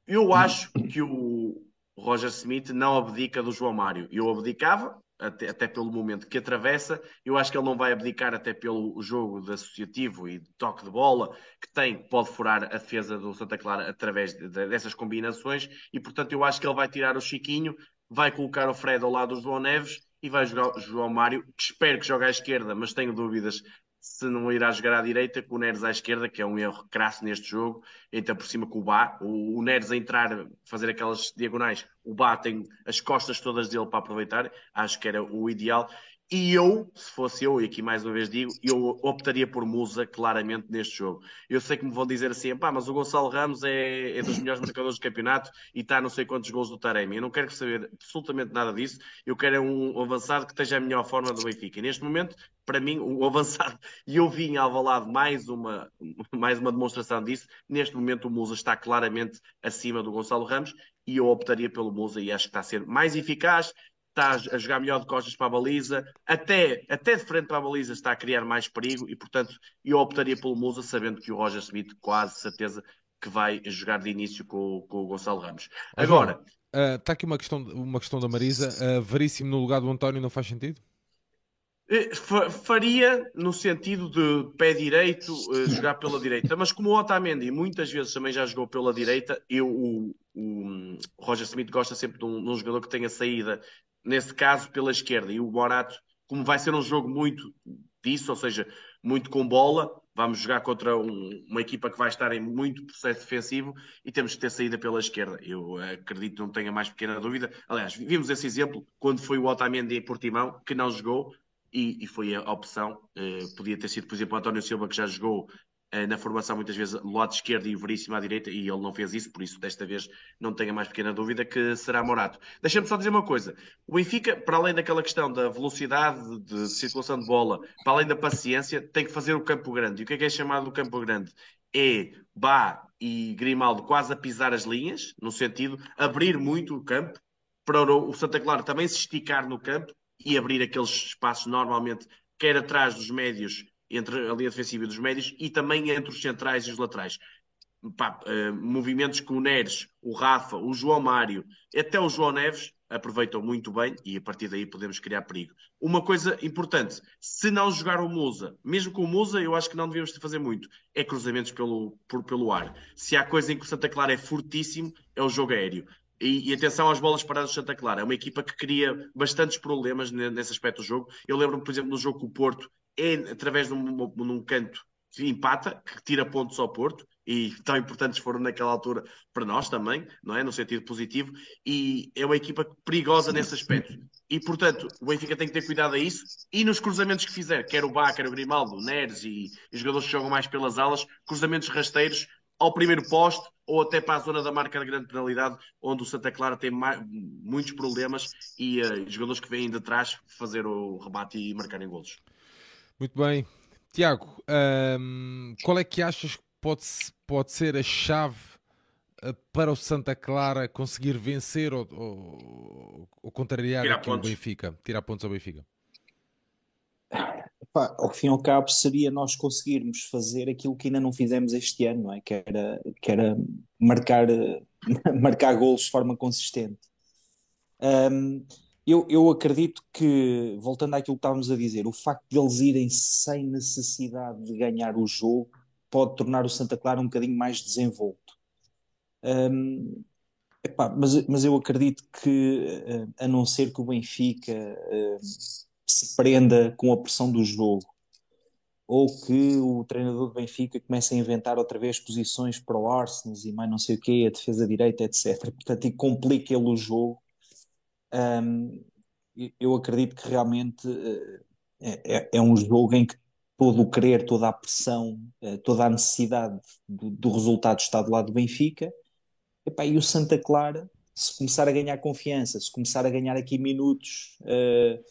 Eu acho que o Roger Smith não abdica do João Mário. Eu abdicava, até, até, pelo momento que atravessa. Eu acho que ele não vai abdicar até pelo jogo de associativo e de toque de bola que tem, pode furar a defesa do Santa Clara através de, de, dessas combinações e, portanto, eu acho que ele vai tirar o Chiquinho, vai colocar o Fred ao lado do João Neves e vai jogar o João Mário, que espero que jogue à esquerda, mas tenho dúvidas se não irá jogar à direita, com o Neres à esquerda, que é um erro crasso neste jogo, entra por cima com o Bá, o, o Neres a entrar, fazer aquelas diagonais, o Bá tem as costas todas dele para aproveitar, acho que era o ideal, e eu, se fosse eu, e aqui mais uma vez digo, eu optaria por Musa claramente neste jogo. Eu sei que me vão dizer assim, pá, mas o Gonçalo Ramos é, é dos melhores marcadores do campeonato e está a não sei quantos gols do Taremi. Eu não quero saber absolutamente nada disso. Eu quero um avançado que esteja a melhor forma do Benfica. E neste momento, para mim, o avançado, e eu vi em Alvalade mais uma, mais uma demonstração disso, neste momento o Musa está claramente acima do Gonçalo Ramos e eu optaria pelo Musa e acho que está a ser mais eficaz, está a jogar melhor de costas para a baliza, até, até de frente para a baliza está a criar mais perigo e, portanto, eu optaria pelo Musa, sabendo que o Roger Smith, quase certeza, que vai jogar de início com, com o Gonçalo Ramos. Agora. Está uh, aqui uma questão, uma questão da Marisa. Uh, Veríssimo no lugar do António não faz sentido? Eh, faria no sentido de pé direito, uh, jogar pela direita, mas como o Otamendi muitas vezes também já jogou pela direita, eu, o, o Roger Smith gosta sempre de um, de um jogador que tenha saída nesse caso pela esquerda. E o Morato, como vai ser um jogo muito disso, ou seja, muito com bola, vamos jogar contra um, uma equipa que vai estar em muito processo defensivo e temos que ter saída pela esquerda. Eu acredito não tenha mais pequena dúvida. Aliás, vimos esse exemplo quando foi o Otamendi em Portimão, que não jogou, e, e, foi a opção. Uh, podia ter sido, por exemplo, António Silva, que já jogou eh, na formação muitas vezes do lado esquerdo e Veríssimo à direita, e ele não fez isso, por isso desta vez não tenho a mais pequena dúvida que será Morato. Deixa-me só dizer uma coisa: o Benfica, para além daquela questão da velocidade de circulação de bola, para além da paciência, tem que fazer o campo grande. E o que é que é chamado do campo grande? É Bá e Grimaldo quase a pisar as linhas, no sentido abrir muito o campo, para o Santa Clara também se esticar no campo e abrir aqueles espaços normalmente, quer atrás dos médios entre a linha defensiva dos médios e também entre os centrais e os laterais. Pá, uh, movimentos que o Neres, o Rafa, o João Mário, até o João Neves aproveitam muito bem e a partir daí podemos criar perigo. Uma coisa importante, se não jogar o Musa, mesmo com o Musa, eu acho que não devemos fazer muito, é cruzamentos pelo, por, pelo ar. Se há coisa em que o Santa Clara é fortíssimo, é o jogo aéreo. E, e, atenção às bolas paradas do Santa Clara. É uma equipa que cria bastantes problemas nesse aspecto do jogo. Eu lembro-me, por exemplo, no jogo com o Porto, é através de um, de um canto que empata, que tira pontos ao Porto, e tão importantes foram naquela altura para nós também, não é? No sentido positivo, e é uma equipa perigosa nesse aspecto. E, portanto, o Benfica tem que ter cuidado a isso, e nos cruzamentos que fizer, quer o Bá, quer o Grimaldo, o Neres e os jogadores que jogam mais pelas alas, cruzamentos rasteiros ao primeiro poste ou até para a zona da marca de grande penalidade, onde o Santa Clara tem muitos problemas e uh, jogadores que vêm de trás fazer o rebate e marcarem golos. Muito bem. Tiago, um, qual é que achas que pode, pode ser a chave uh, para o Santa Clara conseguir vencer ou, ou, ou contrariar aqui o Benfica, tirar pontos ao Benfica? Pá, ao fim e ao cabo seria nós conseguirmos fazer aquilo que ainda não fizemos este ano, não é? que, era, que era marcar, marcar golos de forma consistente. Um, eu, eu acredito que, voltando àquilo que estávamos a dizer, o facto de eles irem sem necessidade de ganhar o jogo pode tornar o Santa Clara um bocadinho mais desenvolto. Um, epá, mas, mas eu acredito que, a não ser que o Benfica se prenda com a pressão do jogo, ou que o treinador do Benfica comece a inventar outra vez posições para o Arsenal e mais não sei o quê, a defesa direita, etc. Portanto, e complica ele o jogo. Um, eu acredito que realmente uh, é, é, um jogo em que todo o querer, toda a pressão, uh, toda a necessidade do, do, resultado está do lado do Benfica. Epá, e o Santa Clara, se começar a ganhar confiança, se começar a ganhar aqui minutos. Uh,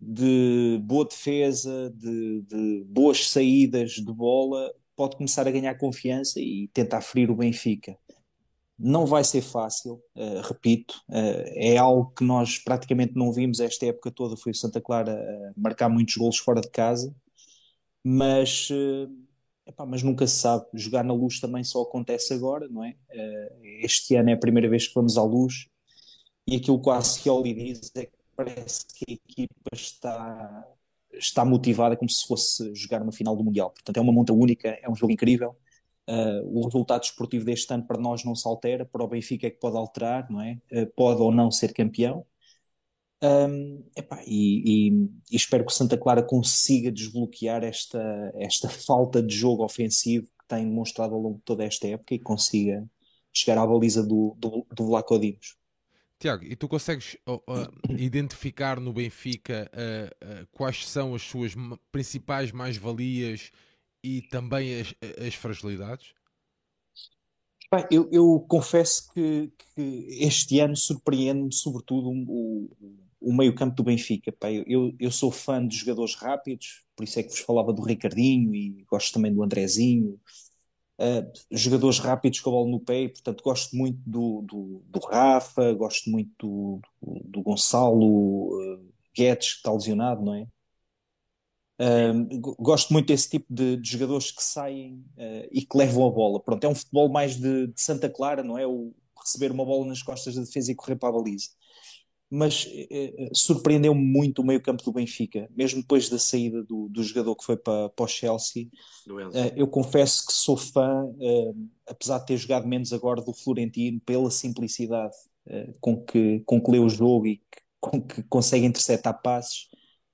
de boa defesa, de, de, boas saídas de bola, pode começar a ganhar confiança e tentar ferir o Benfica. Não vai ser fácil, uh, repito, uh, é algo que nós praticamente não vimos esta época toda, foi o Santa Clara uh, marcar muitos golos fora de casa, mas, epá, mas nunca se sabe, jogar na luz também só acontece agora, não é? este ano é a primeira vez que vamos à luz, e aquilo que o Ascioli diz é que parece que a equipa está, está motivada como se fosse jogar uma final do Mundial. Portanto, é uma monta única, é um jogo incrível. Uh, o resultado esportivo deste ano para nós não se altera, para o Benfica é que pode alterar, não é? Uh, pode ou não ser campeão. Um, epá, e, e, e, espero que o Santa Clara consiga desbloquear esta, esta falta de jogo ofensivo que tem demonstrado ao longo de toda esta época e consiga chegar à baliza do, do, do Vlaco Dimos. Tiago, e tu consegues uh, uh, identificar no Benfica uh, quais são as suas principais mais-valias e também as, as fragilidades? Bem, eu, eu, confesso que, que, este ano surpreende-me sobretudo o, o meio-campo do Benfica. eu, eu, sou fã de jogadores rápidos, por isso é que vos falava do Ricardinho e gosto também do Andrezinho, Uh, jogadores rápidos com a bola no pé, e, portanto gosto muito do, do, do Rafa, gosto muito do, do, Gonçalo uh, Guedes, que está lesionado, não é? Uh, gosto muito desse tipo de, de jogadores que saem uh, e que levam a bola. Pronto, é um futebol mais de, de Santa Clara, não é? O receber uma bola nas costas da defesa e correr para a baliza mas eh, eh, surpreendeu-me muito o meio-campo do Benfica, mesmo depois da saída do, do jogador que foi para, para o Chelsea. Eh, eu confesso que sou fã, eh, apesar de ter jogado menos agora, do Florentino, pela simplicidade com, que, com que lê o jogo e que, com que consegue interceptar passes,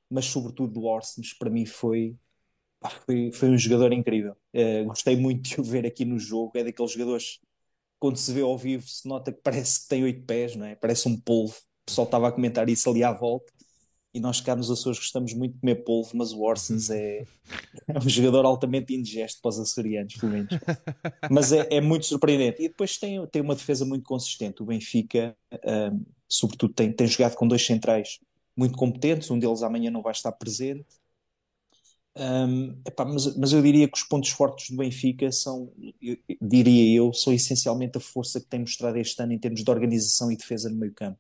mas sobretudo do Orsens, para mim foi, foi, foi um jogador incrível. Gostei muito de o ver aqui no jogo, é daqueles jogadores quando se vê ao vivo se nota que parece que tem oito pés, não é? Parece um polvo pessoal estava a comentar isso ali à volta. E nós cá nos Açores gostamos muito de comer polvo, mas o Orsens é, é um jogador altamente indigesto para os açorianos, pelo menos. Mas é, é, muito surpreendente. E depois tem, tem uma defesa muito consistente. O Benfica, um, sobretudo, tem, tem jogado com dois centrais muito competentes. Um deles amanhã não vai estar presente. Um, epá, mas, mas, eu diria que os pontos fortes do Benfica são, eu, diria eu, são essencialmente a força que tem mostrado este ano em termos de organização e defesa no meio campo.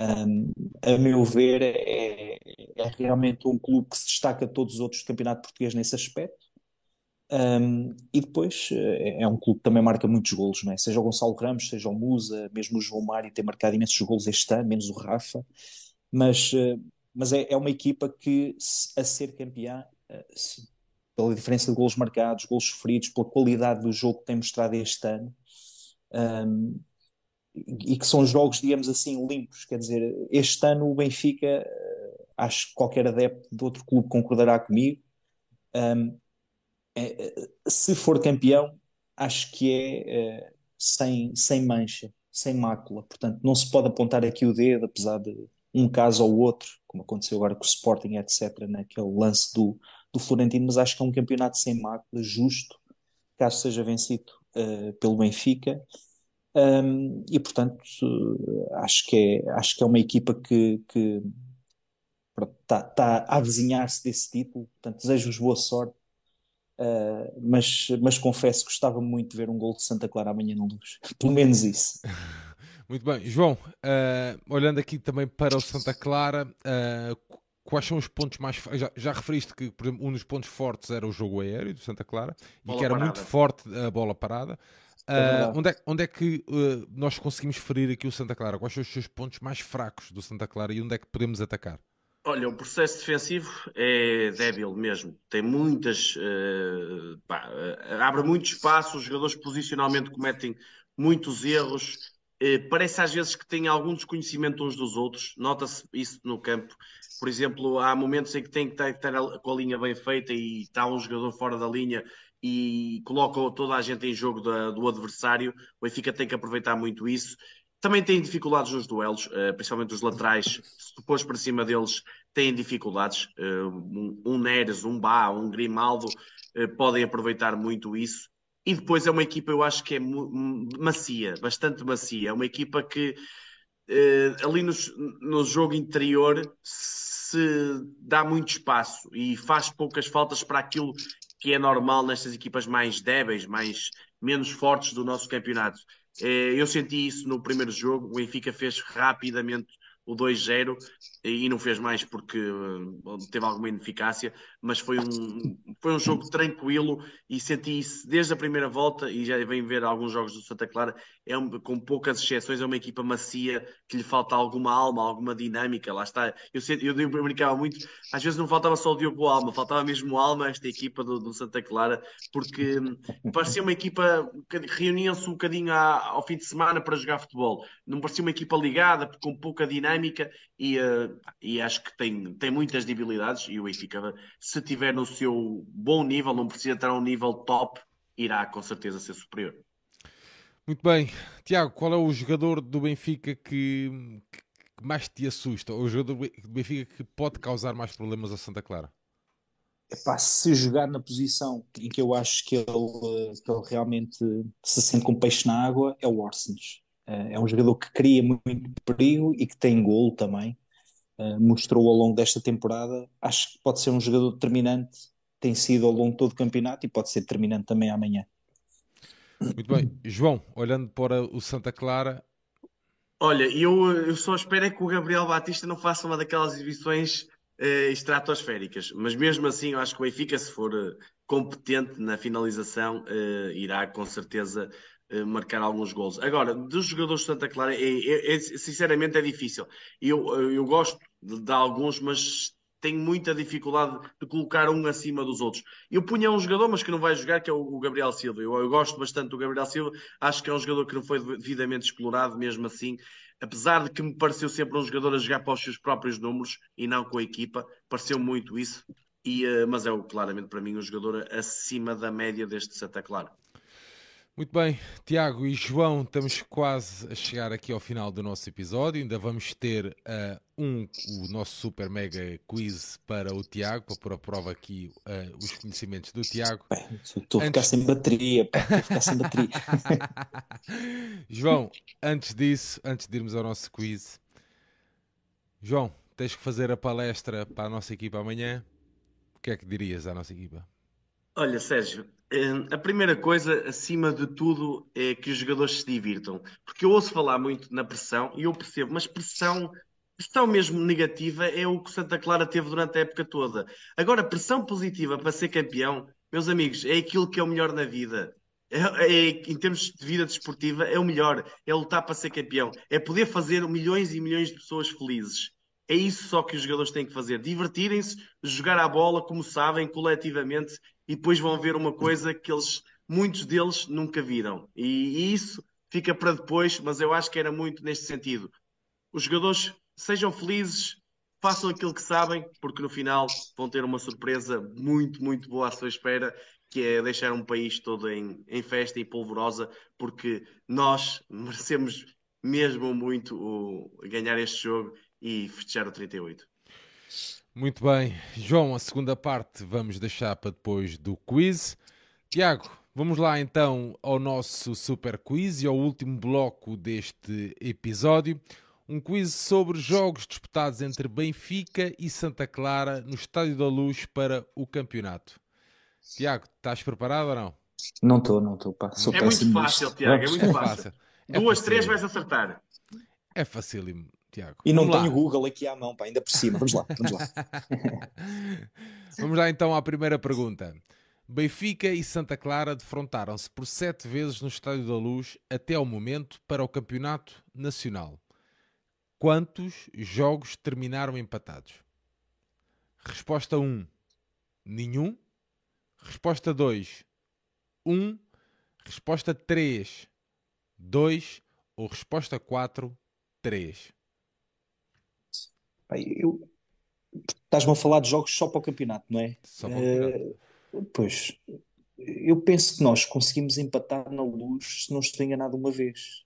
Um, a meu ver, é, é, realmente um clube que se destaca de todos os outros do campeonato português nesse aspecto. Um, e depois é, é um clube que também marca muitos golos, não é? Seja o Gonçalo Ramos, seja o Musa, mesmo o João Mário tem marcado imensos golos este ano, menos o Rafa. Mas, uh, mas é, é, uma equipa que, a ser campeã, uh, se, pela diferença de golos marcados, golos sofridos, pela qualidade do jogo que tem mostrado este ano, um, e que são jogos, digamos assim, limpos. Quer dizer, este ano o Benfica, eh, acho que qualquer adepto de outro clube concordará comigo. Um, é, se for campeão, acho que é, é sem, sem mancha, sem mácula. Portanto, não se pode apontar aqui o dedo, apesar de um caso ou outro, como aconteceu agora com o Sporting, etc., naquele lance do, do Florentino, mas acho que é um campeonato sem mácula, justo, caso seja vencido uh, pelo Benfica. Um, e portanto acho que é acho que é uma equipa que, que está tá a avizinhar-se desse título portanto desejo-vos boa sorte uh, mas, mas confesso que gostava muito de ver um gol de Santa Clara amanhã na luz pelo menos isso muito bem João uh, olhando aqui também para o Santa Clara uh, quais são os pontos mais. Já, já referiste que, por exemplo, um dos pontos fortes era o jogo aéreo do Santa Clara bola e que era parada. muito forte a bola parada. Uh, onde, é, onde é que uh, nós conseguimos ferir aqui o Santa Clara? Quais são os seus pontos mais fracos do Santa Clara e onde é que podemos atacar? Olha, o processo defensivo é débil mesmo. Tem muitas. Uh, pá, abre muito espaço, os jogadores posicionalmente cometem muitos erros. parece às vezes que têm algum desconhecimento uns dos outros. Nota-se isso no campo. Por exemplo, há momentos em que tem que estar com a linha bem feita e está um jogador fora da linha e colocam toda a gente em jogo da, do adversário. O Benfica tem que aproveitar muito isso. Também tem dificuldades nos duelos, uh, principalmente os laterais. Se tu pôs para cima deles, têm dificuldades. Uh, um, Neres, um Bá, um Grimaldo uh, podem aproveitar muito isso. E depois é uma equipa, eu acho que é macia, bastante macia. É uma equipa que ali no jogo interior se dá muito espaço e faz poucas faltas para aquilo que é normal nestas equipas mais débeis, mais menos fortes do nosso campeonato. Eh, eu senti isso no primeiro jogo. O Benfica fez rapidamente o 2-0 e não fez mais porque eh, teve alguma ineficácia, mas foi um, foi um jogo tranquilo e senti isso desde a primeira volta e já vem ver alguns jogos do Santa Clara, é um, com poucas exceções, é uma equipa macia que lhe falta alguma alma, alguma dinâmica, lá está. Eu, eu, eu brincava muito, às vezes não faltava só o Diogo Alma, faltava mesmo alma esta equipa do, do Santa Clara, porque parecia uma equipa que reunia-se um bocadinho ao fim de semana para jogar futebol, não parecia uma equipa ligada, com pouca dinâmica e, uh, e acho que tem, tem muitas debilidades e o Benfica, se tiver no seu bom nível, não precisa estar a um nível top, irá com certeza ser superior. Muito bem. Tiago, qual é o jogador do Benfica que, que mais te assusta? Ou o jogador do Benfica que pode causar mais problemas a Santa Clara? Epá, se jogar na posição em que eu acho que ele, que ele realmente se sente com peixe na água, é o Orsens. Eh, é um jogador que cria muito perigo e que tem golo também. Eh, mostrou ao longo desta temporada. Acho que pode ser um jogador determinante. Tem sido ao longo de todo o campeonato e pode ser determinante também amanhã. Muito bem. João, olhando para o Santa Clara. Olha, eu, eu só espero é que o Gabriel Batista não faça uma daquelas exibições uh, estratosféricas, mas mesmo assim eu acho que o Benfica, se for uh, competente na finalização, uh, irá com certeza marcar alguns gols. Agora, dos jogadores de Santa Clara, é, é, é, sinceramente é difícil. Eu, eu gosto de, de alguns, mas tenho muita dificuldade de colocar um acima dos outros. Eu punha um jogador, mas que não vai jogar, que é o Gabriel Silva. Eu, eu, gosto bastante do Gabriel Silva, acho que é um jogador que não foi devidamente explorado, mesmo assim. Apesar de que me pareceu sempre um jogador a jogar para os seus próprios números e não com a equipa, pareceu muito isso. E, uh, mas é claramente para mim um jogador acima da média deste Santa Clara. Muito bem, Tiago e João, estamos quase a chegar aqui ao final do nosso episódio. Ainda vamos ter uh, um, o nosso super mega quiz para o Tiago, para pôr a prova aqui uh, os conhecimentos do Tiago. Estou a ficar sem bateria, estou a ficar sem bateria. João, antes disso, antes de irmos ao nosso quiz, João, tens que fazer a palestra para a nossa equipa amanhã. O que é que dirias à nossa equipa? Olha, Sérgio, a primeira coisa, acima de tudo, é que os jogadores se divirtam. Porque eu ouço falar muito na pressão e eu percebo, mas pressão, pressão mesmo negativa é o que Santa Clara teve durante a época toda. Agora, pressão positiva para ser campeão, meus amigos, é aquilo que é o melhor na vida. É, é, em termos de vida desportiva, é o melhor. É lutar para ser campeão. É poder fazer milhões e milhões de pessoas felizes. É isso só que os jogadores têm que fazer: divertirem-se, jogar a bola como sabem, coletivamente, e depois vão ver uma coisa que eles, muitos deles nunca viram. E, e isso fica para depois, mas eu acho que era muito neste sentido. Os jogadores sejam felizes, façam aquilo que sabem, porque no final vão ter uma surpresa muito, muito boa à sua espera, que é deixar um país todo em, em festa e polvorosa, porque nós merecemos mesmo muito o, ganhar este jogo e festejar o 38. Muito bem, João, a segunda parte vamos deixar para depois do quiz. Tiago, vamos lá então ao nosso super quiz e ao último bloco deste episódio. Um quiz sobre jogos disputados entre Benfica e Santa Clara no Estádio da Luz para o campeonato. Tiago, estás preparado ou não? Não estou, não estou. É muito fácil, Tiago, é muito fácil. É Duas, três vais acertar. É facílimo. Tiago. E não tenho Google aqui à mão, pá, ainda por cima. Vamos lá, vamos lá. vamos lá então à primeira pergunta. Benfica e Santa Clara defrontaram-se por sete vezes no Estádio da Luz até ao momento para o Campeonato Nacional. Quantos jogos terminaram empatados? Resposta 1: nenhum. Resposta 2: 1. Resposta 3: 2. Ou resposta 4: 3. Eu... Estás-me a falar de jogos só para o campeonato, não é? Só para o campeonato. Uh, pois, eu penso que nós conseguimos empatar na luz, se não estou enganado, uma vez.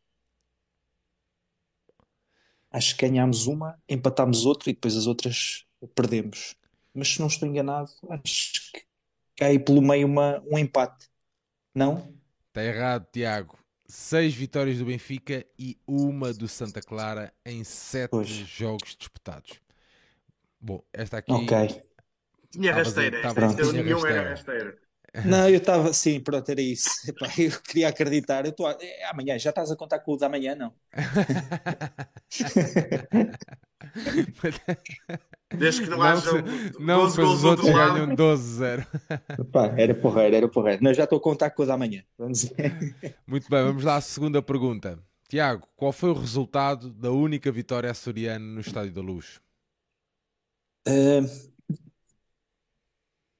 Acho que ganhámos uma, empatámos outra e depois as outras perdemos. Mas se não estou enganado, acho que cai pelo meio uma, um empate. Não? Está errado, Tiago seis vitórias do Benfica e uma do Santa Clara em sete pois. jogos disputados. Bom, esta aqui. Ok. Tinha rasteira. Esta, esta nenhum era rasteira. Não, eu estava, sim, pronto, era isso. Epá, eu queria acreditar. Eu tô, é, amanhã, já estás a contar com o da manhã, não? Desde que não, não haja não, 12 gols os outros ganham 12-0. Era porreiro, era porreiro. Não, já estou a contar com o da manhã. Vamos Muito bem, vamos lá à segunda pergunta. Tiago, qual foi o resultado da única vitória açoriana no Estádio da Luz? Uh,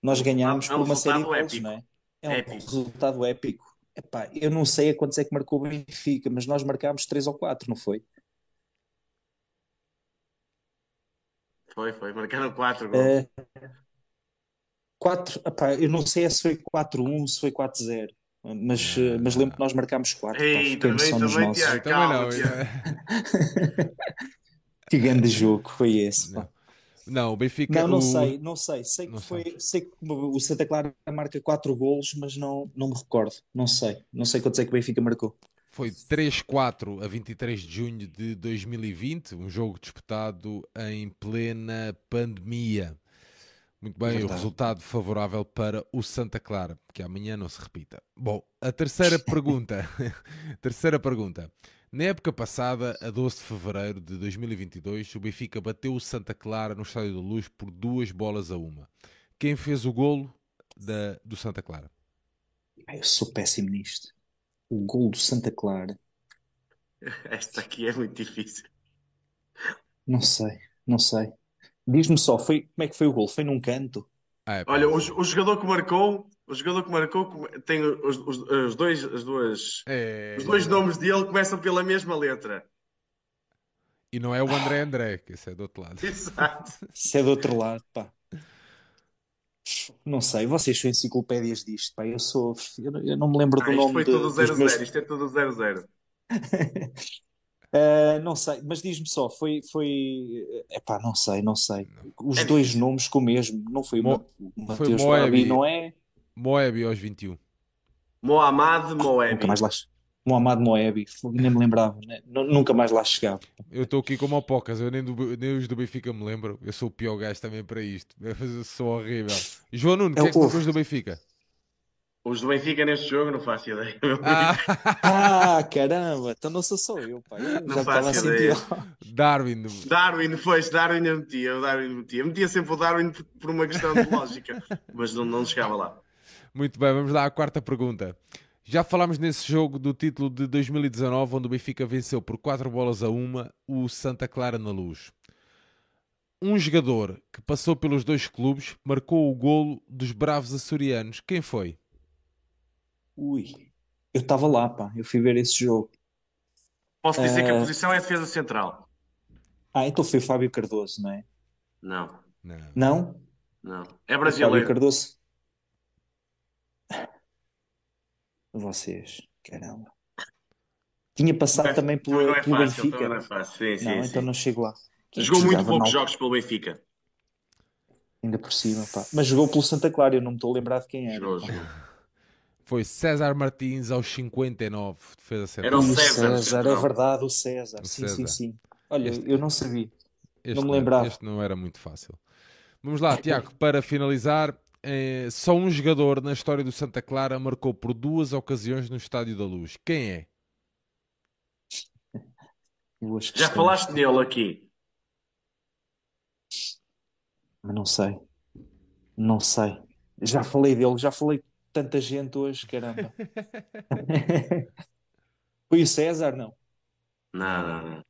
nós ganhámos é um por uma série de gols, não é? É um épico. resultado épico. Epá, eu não sei a quantos é que marcou o Benfica, mas nós marcámos 3 ou 4, não foi? Foi, foi. Marcaram 4 gols. É, 4, epá, eu não sei se foi 4-1, se foi 4-0. Mas, ah, mas lembro que nós marcámos 4. Ei, pá, também, também, também, Tiago, calma, não. que grande jogo foi esse. Pá. Não, o Benfica. Não, não o... sei, não sei. Sei que, foi, sei que o Santa Clara marca 4 golos, mas não, não me recordo. Não sei. Não sei quantos é que o Benfica marcou. Foi 3-4 a 23 de junho de 2020, um jogo disputado em plena pandemia. Muito bem, Verdade. o resultado favorável para o Santa Clara, que amanhã não se repita. Bom, a terceira pergunta. terceira pergunta. Na época passada, a 12 de fevereiro de 2022, o Benfica bateu o Santa Clara no Estádio da Luz por duas bolas a uma. Quem fez o golo da, do Santa Clara? Eu sou péssimo nisto. O golo do Santa Clara. Esta aqui é muito difícil. Não sei, não sei. Diz-me só, foi, como é que foi o golo? Foi num canto? Ah, é, Olha, o, o, jogador que marcou, o jogador que marcou tem os, os, os dois, as duas, é... os dois nomes dele começam pela mesma letra. E não é o André André, que esse é do outro lado. Exato. Isso é do outro lado, pá. Não sei, vocês são enciclopédias disto, pá. Eu sou. Eu, eu não me lembro ah, do nome. Isto foi tudo 00, meus... isto é tudo 00. Uh, não sei, mas diz-me só, foi, foi, epá, não sei, não sei. Os é dois nomes com o mesmo, não foi Mo... o Mateus Moebi, não é? Moebi aos 21. Mohamed Moebi. Nunca mais lá, Mohamed Moebi, nem me lembrava, né? nunca mais lá chegava. Eu estou aqui como o Pocas, eu nem, do, nem os do Benfica me lembro, eu sou o pior gajo também para isto, eu sou horrível. João Nuno, é, que é que tu do Benfica? Os do Benfica neste jogo não faço ideia. Ah, ah caramba, então não sou só eu, pai. Eu não faço ideia. Darwin. Darwin, pois, Darwin eu metia, Darwin metia. Metia sempre o Darwin por uma questão de lógica, mas não, não chegava lá. Muito bem, vamos lá à quarta pergunta. Já falámos nesse jogo do título de 2019, onde o Benfica venceu por 4 bolas a uma o Santa Clara na Luz. Um jogador que passou pelos dois clubes marcou o golo dos Bravos Açorianos. Quem foi? Ui, eu estava lá, pá, eu fui ver esse jogo. Posso dizer que a Ah, posição é defesa central. ah, então foi o Fábio Cardoso, não é? Não, Não. Não? não. É O Fábio brasileiro. Cardoso? Vocês, caramba. Tinha passado é- também Também não é pelo fácil, também Benfica. não é fácil. Sim, sim, Não, sim. então não chego lá. Quem que Jogou muito poucos jogos pelo Benfica. Ainda por cima, pá. Mas jogou pelo Santa Clara, eu não me estou a lembrar de quem era. Jogou. Foi César Martins aos 59, defesa Era central. E o César, César, é verdade, o César. O Sim, César. sim, sim. Olha, Este- eu não sabia. Este não me era- lembrava. Este não era muito fácil. Vamos lá, Tiago, para finalizar, eh, só um jogador na história do Santa Clara marcou por duas ocasiões no Estádio da Luz. Quem é? Já falaste dele aqui. Mas não sei. Não sei. Já falei dele, já falei de tanta gente hoje, caramba. Foi o César? Não. Não, não, não.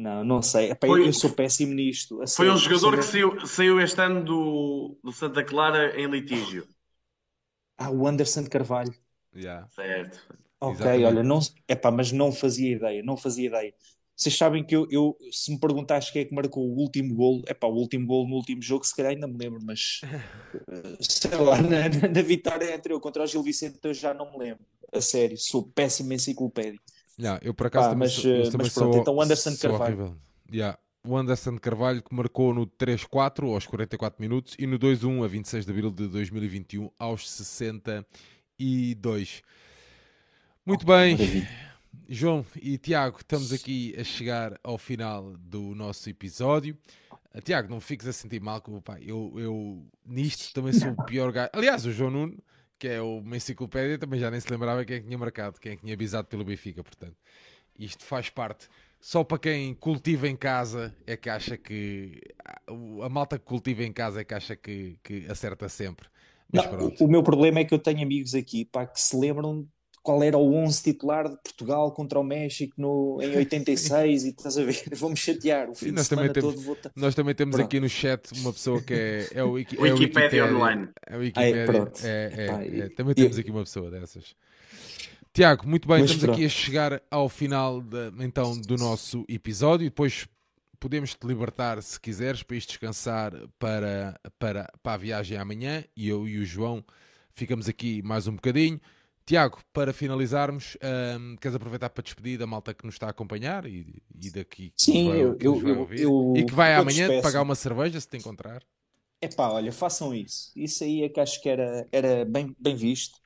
Não, não sei. Epá, Foi- eu sou péssimo nisto. a Foi um jogador que saiu, saiu este ano do, do Santa Clara em litígio. Ah, o Anderson Carvalho. Yeah. Certo. Ok, Exatamente. olha, não, epá, mas não fazia ideia, não fazia ideia. Vocês sabem que eu, eu se me perguntares quem é que marcou o último golo, epá, o último golo no último jogo, se calhar ainda me lembro, mas eh, sei lá, na, na- vitória entre eu contra o Gil Vicente eu já não me lembro. A sério, sou péssimo em Não, eu por acaso Pá, também mas, sou, eh, também mas pronto, sou- então o Anderson Carvalho. Yeah. O Anderson Carvalho que marcou no 3-4 aos 44 minutos e no 2-1 a 26 de abril de 2021 aos 62. Muito bem. João e Tiago, estamos aqui a chegar ao final do nosso episódio. Ah, Tiago, não fiques a sentir mal pai. Eu, eu nisto também sou o pior gajo. Aliás, o João Nuno, que é uma enciclopédia, também já nem se lembrava quem é que tinha marcado, quem é que tinha avisado pelo Benfica. Portanto, isto faz parte. Só para quem cultiva em casa é que acha que. A malta que cultiva em casa é que acha que, que acerta sempre. Mas Não, o, meu problema é que eu tenho amigos aqui, pá, que se lembram qual era o 11 titular de Portugal contra o México no, em 86 e estás a ver, vou-me chatear o fim Sim, de nós também semana temos- todo. Vou Nós também temos Pronto. aqui no chat uma pessoa que é, é o Wiki, é o Wikipédia Wikipédia online. É o Wikipédia. pronto. É, é, é. Também temos aqui uma pessoa dessas. Tiago, muito bem, Mas estamos aqui pronto. a chegar ao final da- então do nosso episódio. Depois podemos te libertar se quiseres para ir descansar para, para, para a viagem amanhã e eu e o João ficamos aqui mais um bocadinho. Tiago, para finalizarmos, hum, queres aproveitar para despedir da malta que nos está a acompanhar e, e daqui que Sim, vai- eu- eu- eu- ouvir? eu- e que vai amanhã despeço. pagar uma cerveja se te encontrar. Epá, olha, façam isso. Isso aí é que acho que era, era bem, bem visto.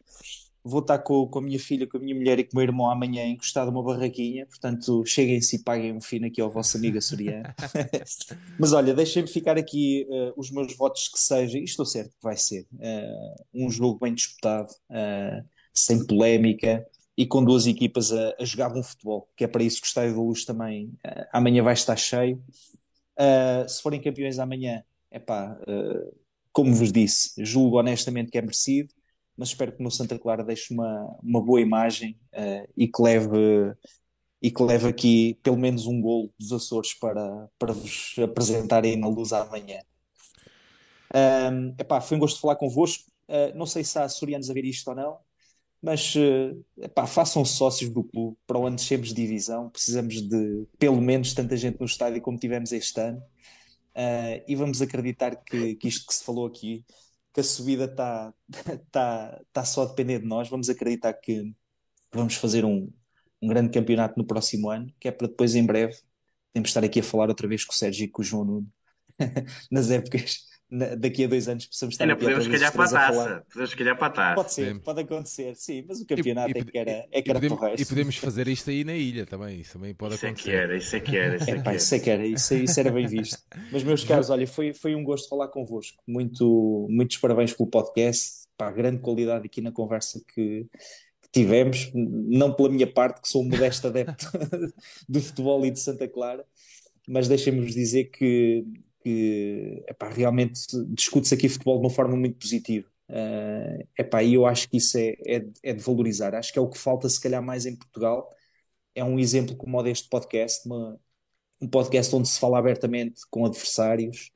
Vou estar com, com a minha filha, com a minha mulher e com o meu irmão amanhã encostado a uma barraquinha, portanto, cheguem-se e paguem um fino aqui ao vosso amigo açoriano. Mas olha, deixem-me ficar aqui eh, os meus votos que seja, e estou certo que vai ser, eh, um jogo bem disputado, eh, sem polémica e com duas equipas a, a jogar bom futebol, que é para isso que o Estádio da Luz também eh, amanhã vai estar cheio. Eh, se forem campeões amanhã, epá, eh, como vos disse, julgo honestamente que é merecido, mas espero que no Santa Clara deixe uma, uma boa imagem e que leve e que leve aqui pelo menos um golo dos Açores para, para vos apresentarem na luz amanhã. Ahm, epá, foi um gosto falar convosco. Ah, não sei se há açorianos a ver isto ou não, mas eh, epá, façam sócios do clube para onde descemos de divisão. Precisamos de pelo menos tanta gente no estádio como tivemos este ano. Ah, e vamos acreditar que, que isto que se falou aqui, que a subida está tá, tá só a depender de nós. Vamos acreditar que vamos fazer um, um grande campeonato no próximo ano, que é para depois, em breve, temos de estar aqui a falar outra vez com o Sérgio e com o João Nuno. Nas épocas, na- daqui a dois anos, possamos estar Ainda podemos calhar para a a taça. Podemos calhar para a taça. Pode ser, Sim. pode acontecer, sim, mas o E- campeonato e- é que era, é e que era podemos, porreiro. e podemos fazer isto aí na ilha também. Isso também pode Isso é que acontecer. era, isso é que era, isso é que Epá, era. isso é que era, isso, isso era bem visto. Mas, meus caros, olha, foi, foi um gosto falar convosco. Muito, muitos parabéns pelo podcast. Pá, grande qualidade aqui na conversa que, que tivemos. Não pela minha parte, que sou um modesto adepto do futebol e de Santa Clara, mas deixem-me dizer que, que epá, realmente discute-se aqui futebol de uma forma muito positiva. Uh, epá, e eu acho que isso é, é, é de valorizar. Acho que é o que falta, se calhar, mais em Portugal. É um exemplo como o deste podcast, uma, um podcast onde se fala abertamente com adversários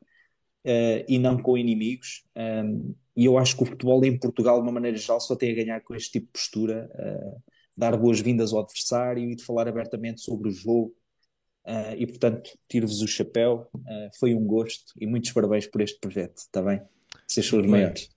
eh, e não com inimigos. Um, e eu acho que o futebol em Portugal, de uma maneira geral, só tem a ganhar com este tipo de postura. eh, dar boas-vindas ao adversário e de falar abertamente sobre o jogo. Uh, e portanto, tiro-vos o chapéu. Uh, foi um gosto e muitos parabéns por este projeto, está bem? Vocês são os maiores.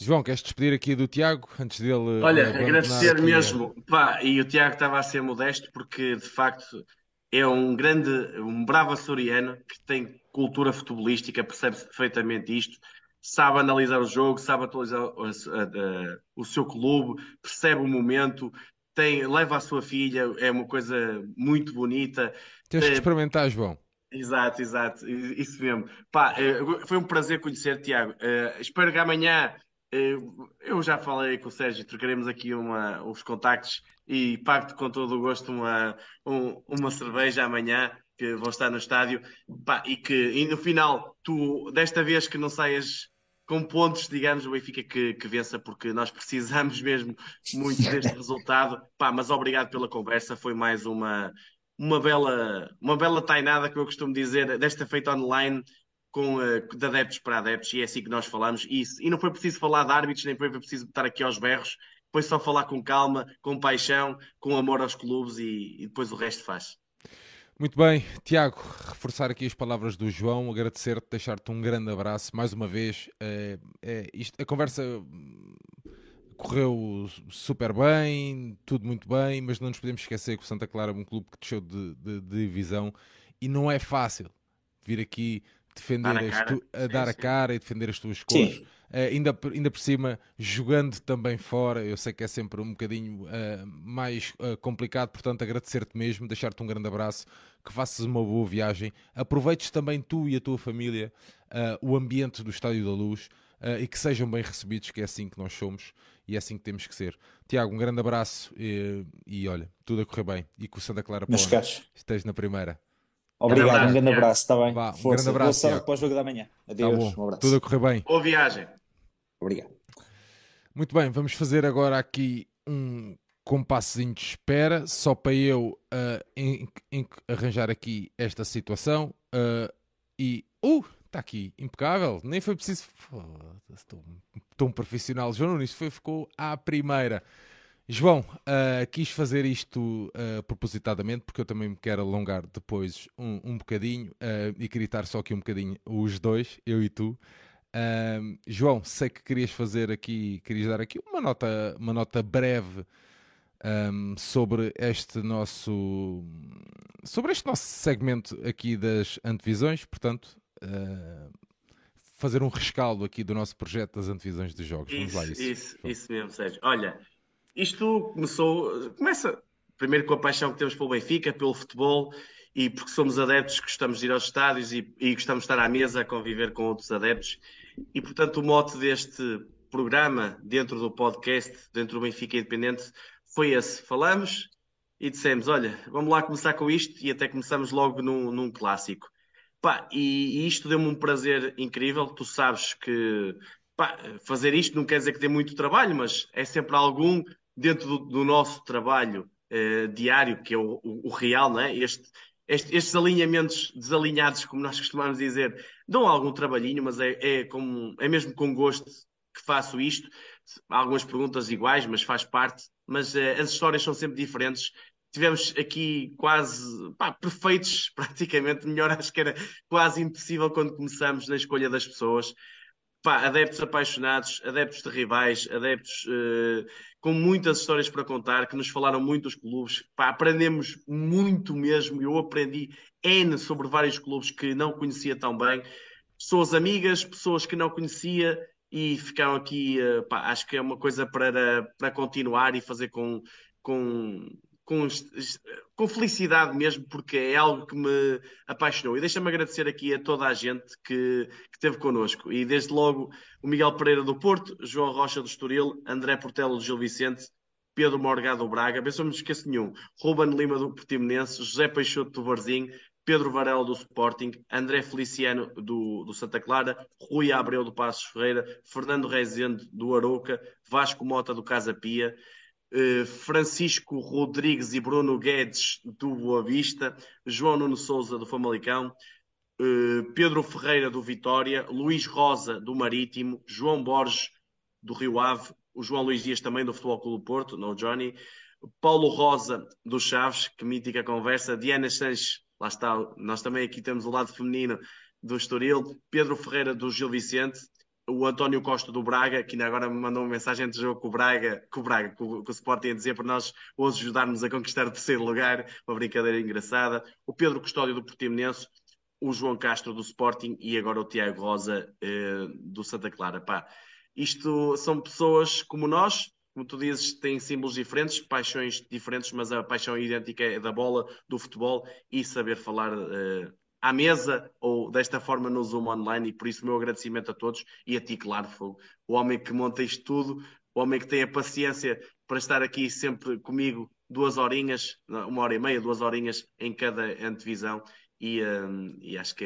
João, queres despedir aqui do Tiago antes dele. Olha, agradecer mesmo. A... Pá, e o Tiago estava a ser modesto porque de facto é um grande, um bravo açoriano que tem cultura futebolística, percebe-se perfeitamente isto, sabe analisar o jogo, sabe atualizar o, a, a, o seu clube, percebe o momento, tem, leva a sua filha, é uma coisa muito bonita. Tens que experimentar, João. Exato, exato, isso mesmo. Pá, eh, foi um prazer conhecer, Tiago. Uh, espero que amanhã uh, eu já falei com o Sérgio, trocaremos aqui uma, os contactos e pago-te com todo o gosto uma, um, uma cerveja amanhã, que vou estar no estádio. Pá, e que e no final, tu, desta vez que não saias com pontos, digamos, o Benfica que, que vença, porque nós precisamos mesmo muito deste resultado. Pá, mas obrigado pela conversa, foi mais uma, uma, bela, uma bela tainada, que eu costumo dizer, desta feita online, com, uh, de adeptos para adeptos, e é assim que nós falamos. E, e não foi preciso falar de árbitros, nem foi preciso estar aqui aos berros, foi só falar com calma, com paixão, com amor aos clubes e, e depois o resto faz. Muito bem, Tiago, reforçar aqui as palavras do João, agradecer-te, deixar-te um grande abraço mais uma vez. É, é, isto, a conversa correu super bem, tudo muito bem, mas não nos podemos esquecer que o Santa Clara é um clube que desceu de, de, de divisão e não é fácil vir aqui defender dar a, tu, a dar a cara e defender as tuas cores. Uh, ainda, ainda por cima, jogando também fora, eu sei que é sempre um bocadinho uh, mais uh, complicado, portanto, agradecer-te mesmo, deixar-te um grande abraço, que faças uma boa viagem, aproveites também tu e a tua família o ambiente do Estádio da Luz e que sejam bem recebidos, que é assim que nós somos e é assim que temos que ser. Tiago, um grande abraço e, e olha, tudo a correr bem e que o Santa Clara Pó esteja na primeira. Obrigado, um grande abraço, está bem? Vá, um Força. grande abraço. Boa sorte para o jogo da manhã. Adeus, tá um abraço. Tudo a correr bem. Boa viagem. Obrigado. Muito bem, vamos fazer agora aqui um compassozinho de espera, só para eu uh, em, em, arranjar aqui esta situação. Uh, e. Uh! Está aqui, impecável. Nem foi preciso. Estou tão profissional. João Nunes foi, ficou à primeira. João, uh, quis fazer isto uh, propositadamente porque eu também me quero alongar depois um, um bocadinho uh, e queria estar só aqui um bocadinho os dois, eu e tu. João, sei que querias fazer aqui, querias dar aqui uma nota, uma nota breve um, sobre este nosso sobre este nosso segmento aqui das antevisões, portanto, fazer um rescaldo aqui do nosso projeto das antevisões dos jogos. Vamos isso, lá, isso. Isso, isso mesmo, Sérgio. Olha, isto começou, começa primeiro com a paixão que temos pelo Benfica, pelo futebol e porque somos adeptos, gostamos de ir aos estádios e, e gostamos de estar à mesa a conviver com outros adeptos. E portanto, o mote deste programa, dentro do podcast, dentro do Benfica Independente, foi esse. Falamos e dissemos: olha, vamos lá começar com isto e até começamos logo num, num clássico. Pá, e, e isto deu-me um prazer incrível. Tu sabes que pá, fazer isto não quer dizer que dê muito trabalho, mas é sempre algum dentro do, do nosso trabalho uh, diário, que é o, o, o real, não é? Este, este, estes alinhamentos desalinhados, como nós costumamos dizer, dão algum trabalhinho, mas é, é, como, é mesmo com gosto que faço isto. Há algumas perguntas iguais, mas faz parte. Mas uh, as histórias são sempre diferentes. Tivemos aqui quase pá, perfeitos, praticamente. Melhor, acho que era quase impossível quando começamos na escolha das pessoas pá, adeptos apaixonados, adeptos de rivais, adeptos uh, com muitas histórias para contar, que nos falaram muito dos clubes. Pá, aprendemos muito mesmo. Eu aprendi N sobre vários clubes que não conhecia tão bem. Pessoas amigas, pessoas que não conhecia e ficaram aqui. Uh, pá, acho que é uma coisa para, para continuar e fazer com, com, com, com felicidade mesmo, porque é algo que me apaixonou. E deixa-me agradecer aqui a toda a gente que, que esteve connosco. E desde logo o Miguel Pereira do Porto, João Rocha do Estoril, André Portelo do Gil Vicente, Pedro Morgado do Braga, bem, não me esqueço nenhum, Ruben Lima do Portimonense, José Peixoto do Varzinho, Pedro Varela do Sporting, André Feliciano do, do Santa Clara, Rui Abreu do Passos Ferreira, Fernando Rezende do Arouca, Vasco Mota do Casa Pia, Francisco Rodrigues e Bruno Guedes do Boa Vista, João Nuno Souza do Famalicão, eh, Pedro Ferreira do Vitória, Luís Rosa do Marítimo, João Borges do Rio Ave, o João Luís Dias também do Futebol Clube Porto, não Johnny, Paulo Rosa do Chaves, que mítica conversa, Diana Sanches, lá está, nós também aqui temos o lado feminino do Estoril, Pedro Ferreira do Gil Vicente, o António Costa do Braga, que ainda agora me mandou uma mensagem de jogo com o Braga, com o, Braga, com, com o Sporting a dizer para nós hoje ajudarmos a conquistar o terceiro lugar, uma brincadeira engraçada. O Pedro Custódio do Portimonense, o João Castro do Sporting e agora o Tiago Rosa eh, do Santa Clara. Pá, isto são pessoas como nós, como tu dizes, têm símbolos diferentes, paixões diferentes, mas a paixão idêntica é da bola, do futebol e saber falar uh, à mesa ou desta forma no Zoom online. E por isso, o meu agradecimento a todos e a ti, claro, foi o homem que monta isto tudo, o homem que tem a paciência para estar aqui sempre comigo duas horinhas, uma hora e meia, duas horinhas em cada antevisão. E, um, e acho que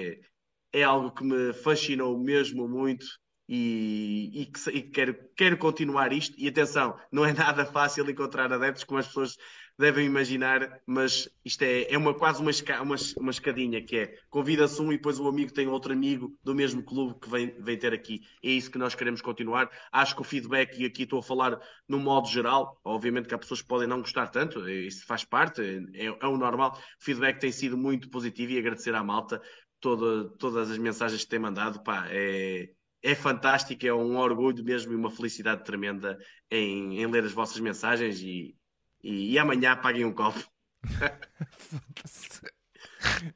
é, é algo que me fascinou mesmo muito e, e, que, e quero, quero continuar isto. E atenção, não é nada fácil encontrar adeptos, como as pessoas devem imaginar, mas isto é, é uma, quase uma, esca, uma, uma escadinha, que é convida-se um e depois o amigo tem outro amigo do mesmo clube que vem, vem ter aqui. É isso que nós queremos continuar. Acho que o feedback, e aqui estou a falar no modo geral, obviamente que há pessoas que podem não gostar tanto, isso faz parte, é, é o normal. O feedback tem sido muito positivo e agradecer à malta toda, todas as mensagens que tem mandado, pá, é, é fantástico, é um orgulho mesmo e uma felicidade tremenda em, em ler as vossas mensagens e, e, e amanhã paguem um copo.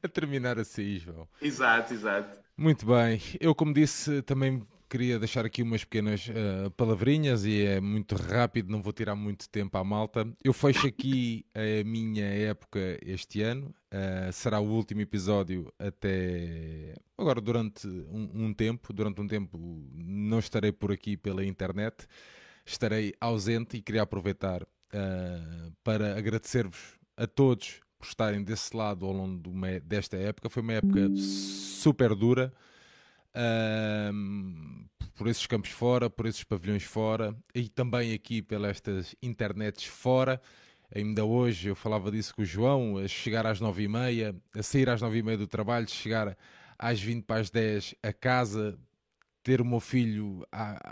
a terminar assim, João. Exato, exato. Muito bem. Eu, como disse, também queria deixar aqui umas pequenas uh, palavrinhas e é muito rápido, não vou tirar muito tempo à malta. Eu fecho aqui a minha época este ano. Uh, será o último episódio até agora durante um, um, tempo. Durante um tempo não estarei por aqui pela internet. Estarei ausente e queria aproveitar uh, para agradecer-vos a todos por estarem desse lado ao longo desta época. Foi uma época super dura por esses campos fora, por esses pavilhões fora e também aqui pelas estas internets fora. Ainda hoje eu falava disso com o João, a chegar às nove e meia, a sair às nove e meia do trabalho, chegar às vinte para as dez a casa, ter o meu filho,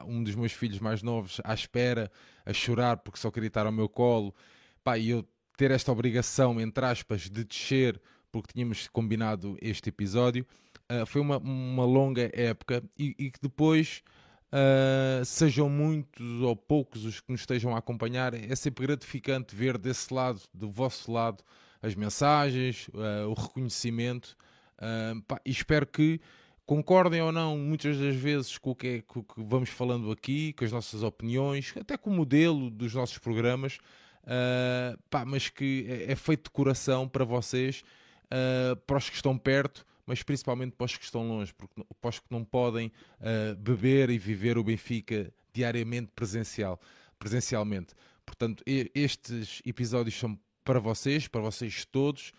um dos meus filhos mais novos, à espera, a chorar porque só queria estar ao meu colo, pá, e eu ter esta obrigação, entre aspas, de descer porque tínhamos combinado este episódio. Uh, foi uma, uma longa época e, e que depois uh, sejam muitos ou poucos os que nos estejam a acompanhar, é sempre gratificante ver desse lado, do vosso lado, as mensagens, uh, o reconhecimento. Pá, e espero que concordem ou não, muitas das vezes, com o, que é, com o que vamos falando aqui, com as nossas opiniões, até com o modelo dos nossos programas, uh, pá, mas que é, é, feito de coração para vocês, uh, para os que estão perto, mas principalmente para os que estão longe, porque, para os que não podem uh, beber e viver o Benfica diariamente presencial, presencialmente. Portanto, estes episódios são para vocês, para vocês todos,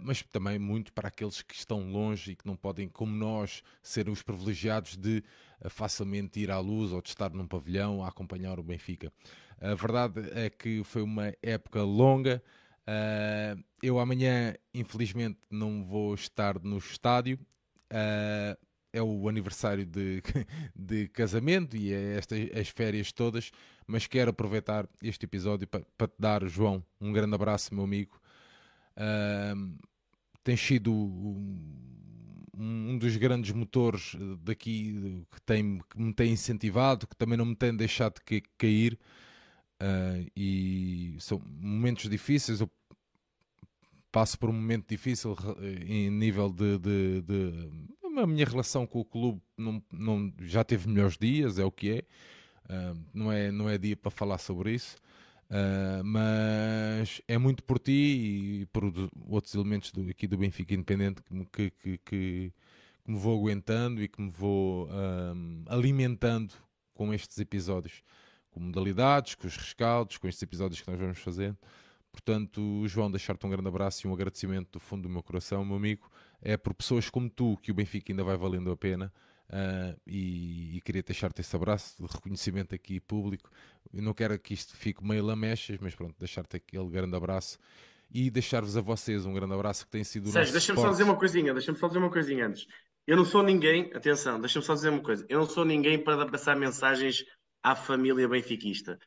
mas também muito para aqueles que estão longe e que não podem, como nós, ser os privilegiados de uh, facilmente ir à luz ou de estar num pavilhão a acompanhar o Benfica. A verdade é que foi uma época longa, Uh, eu amanhã, infelizmente, não vou estar no estádio. É o aniversário de, de casamento e é estas as férias todas, mas quero aproveitar este episódio para, para te dar, João, um grande abraço, meu amigo. Tem sido um, dos grandes motores daqui que, tem, que me tem incentivado, que também não me tem deixado de cair. Uh, e são momentos difíceis. Eu passo por um momento difícil em nível de, de, de, a minha relação com o clube não, não já teve melhores dias, é o que é. Uh, não é não é dia para falar sobre isso. Uh, mas é muito por ti e por outros elementos do, aqui do Benfica Independente que, que, que, que, me vou aguentando e que me vou alimentando com estes episódios com modalidades, com os rescaldos, com estes episódios que nós vamos fazer. Portanto, João, deixar-te um grande abraço e um agradecimento do fundo do meu coração, meu amigo. É por pessoas como tu que o Benfica ainda vai valendo a pena. Uh, e, e, queria deixar-te esse abraço de reconhecimento aqui público. Eu não quero que isto fique meio lamechas, mas pronto, deixar-te aquele grande abraço e deixar-vos a vocês um grande abraço que tem sido o Sérgio, deixa-me só dizer uma coisinha, deixa-me só dizer uma coisinha antes. Eu não sou ninguém, atenção, deixa-me só dizer uma coisa. Eu não sou ninguém para passar mensagens à família benfiquista.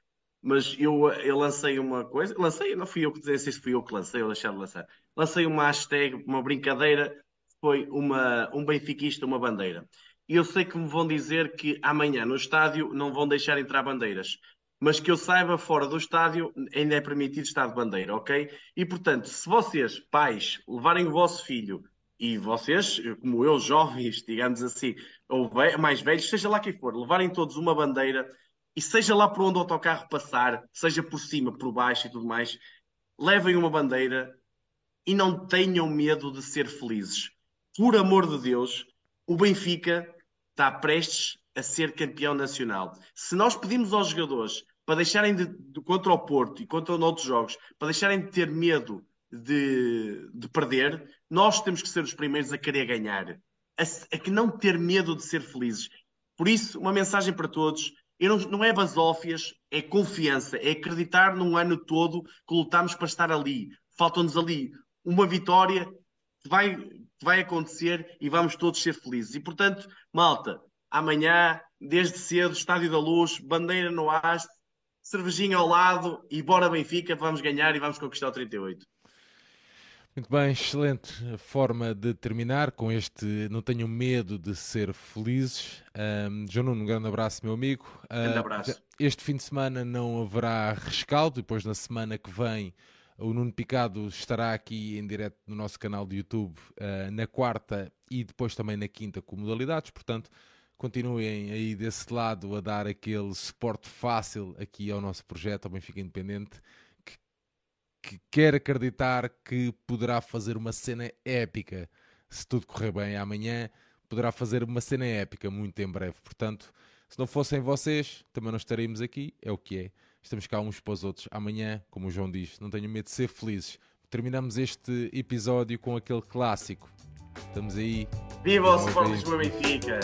mas eu, eu lancei uma coisa, lancei, não fui eu que disse, se fui eu que lancei ou deixar de lançar. Lancei uma hashtag, uma brincadeira, foi uma, um benfiquista, uma bandeira. Eu sei que me vão dizer que amanhã no estádio não vão deixar entrar bandeiras, mas que eu saiba, fora do estádio ainda é permitido estar de bandeira, ok? E portanto, se vocês, pais, levarem o vosso filho e vocês, como eu, jovens, digamos assim, ou mais velhos, seja lá quem for, levarem todos uma bandeira e seja lá por onde o autocarro passar, seja por cima, por baixo e tudo mais, levem uma bandeira e não tenham medo de ser felizes. Por amor de Deus, o Benfica está prestes a ser campeão nacional. Se nós pedimos aos jogadores para deixarem de, de contra o Porto e contra outros jogos, para deixarem de ter medo de, de perder, nós temos que ser os primeiros a querer ganhar, a, a que não ter medo de ser felizes. Por isso, uma mensagem para todos: não, não, é basófias, é confiança, é acreditar num ano todo que lutamos para estar ali. Faltam-nos ali uma vitória que vai, vai acontecer e vamos todos ser felizes. E portanto, malta, amanhã, desde cedo, Estádio da Luz, bandeira no haste, cervejinha ao lado e bora Benfica, vamos ganhar e vamos conquistar o 38. Muito bem, excelente forma de terminar com este Não Tenho Medo de Ser Felizes. Um, João Nuno, um grande abraço, meu amigo. Uh, grande abraço. Este fim de semana não haverá rescaldo, depois na semana que vem o Nuno Picado estará aqui em direto no nosso canal de YouTube uh, na quarta e depois também na quinta com modalidades, portanto continuem aí desse lado a dar aquele suporte fácil aqui ao nosso projeto, ao Benfica Independente que quer acreditar que poderá fazer uma cena épica se tudo correr bem amanhã. Poderá fazer uma cena épica muito em breve. Portanto, se não fossem vocês, também não estaríamos aqui. É o que é. Estamos cá uns para os outros. Amanhã, como o João diz, não tenho medo de ser felizes. Terminamos este episódio com aquele clássico. Estamos aí. Viva o Sport Lisboa Benfica!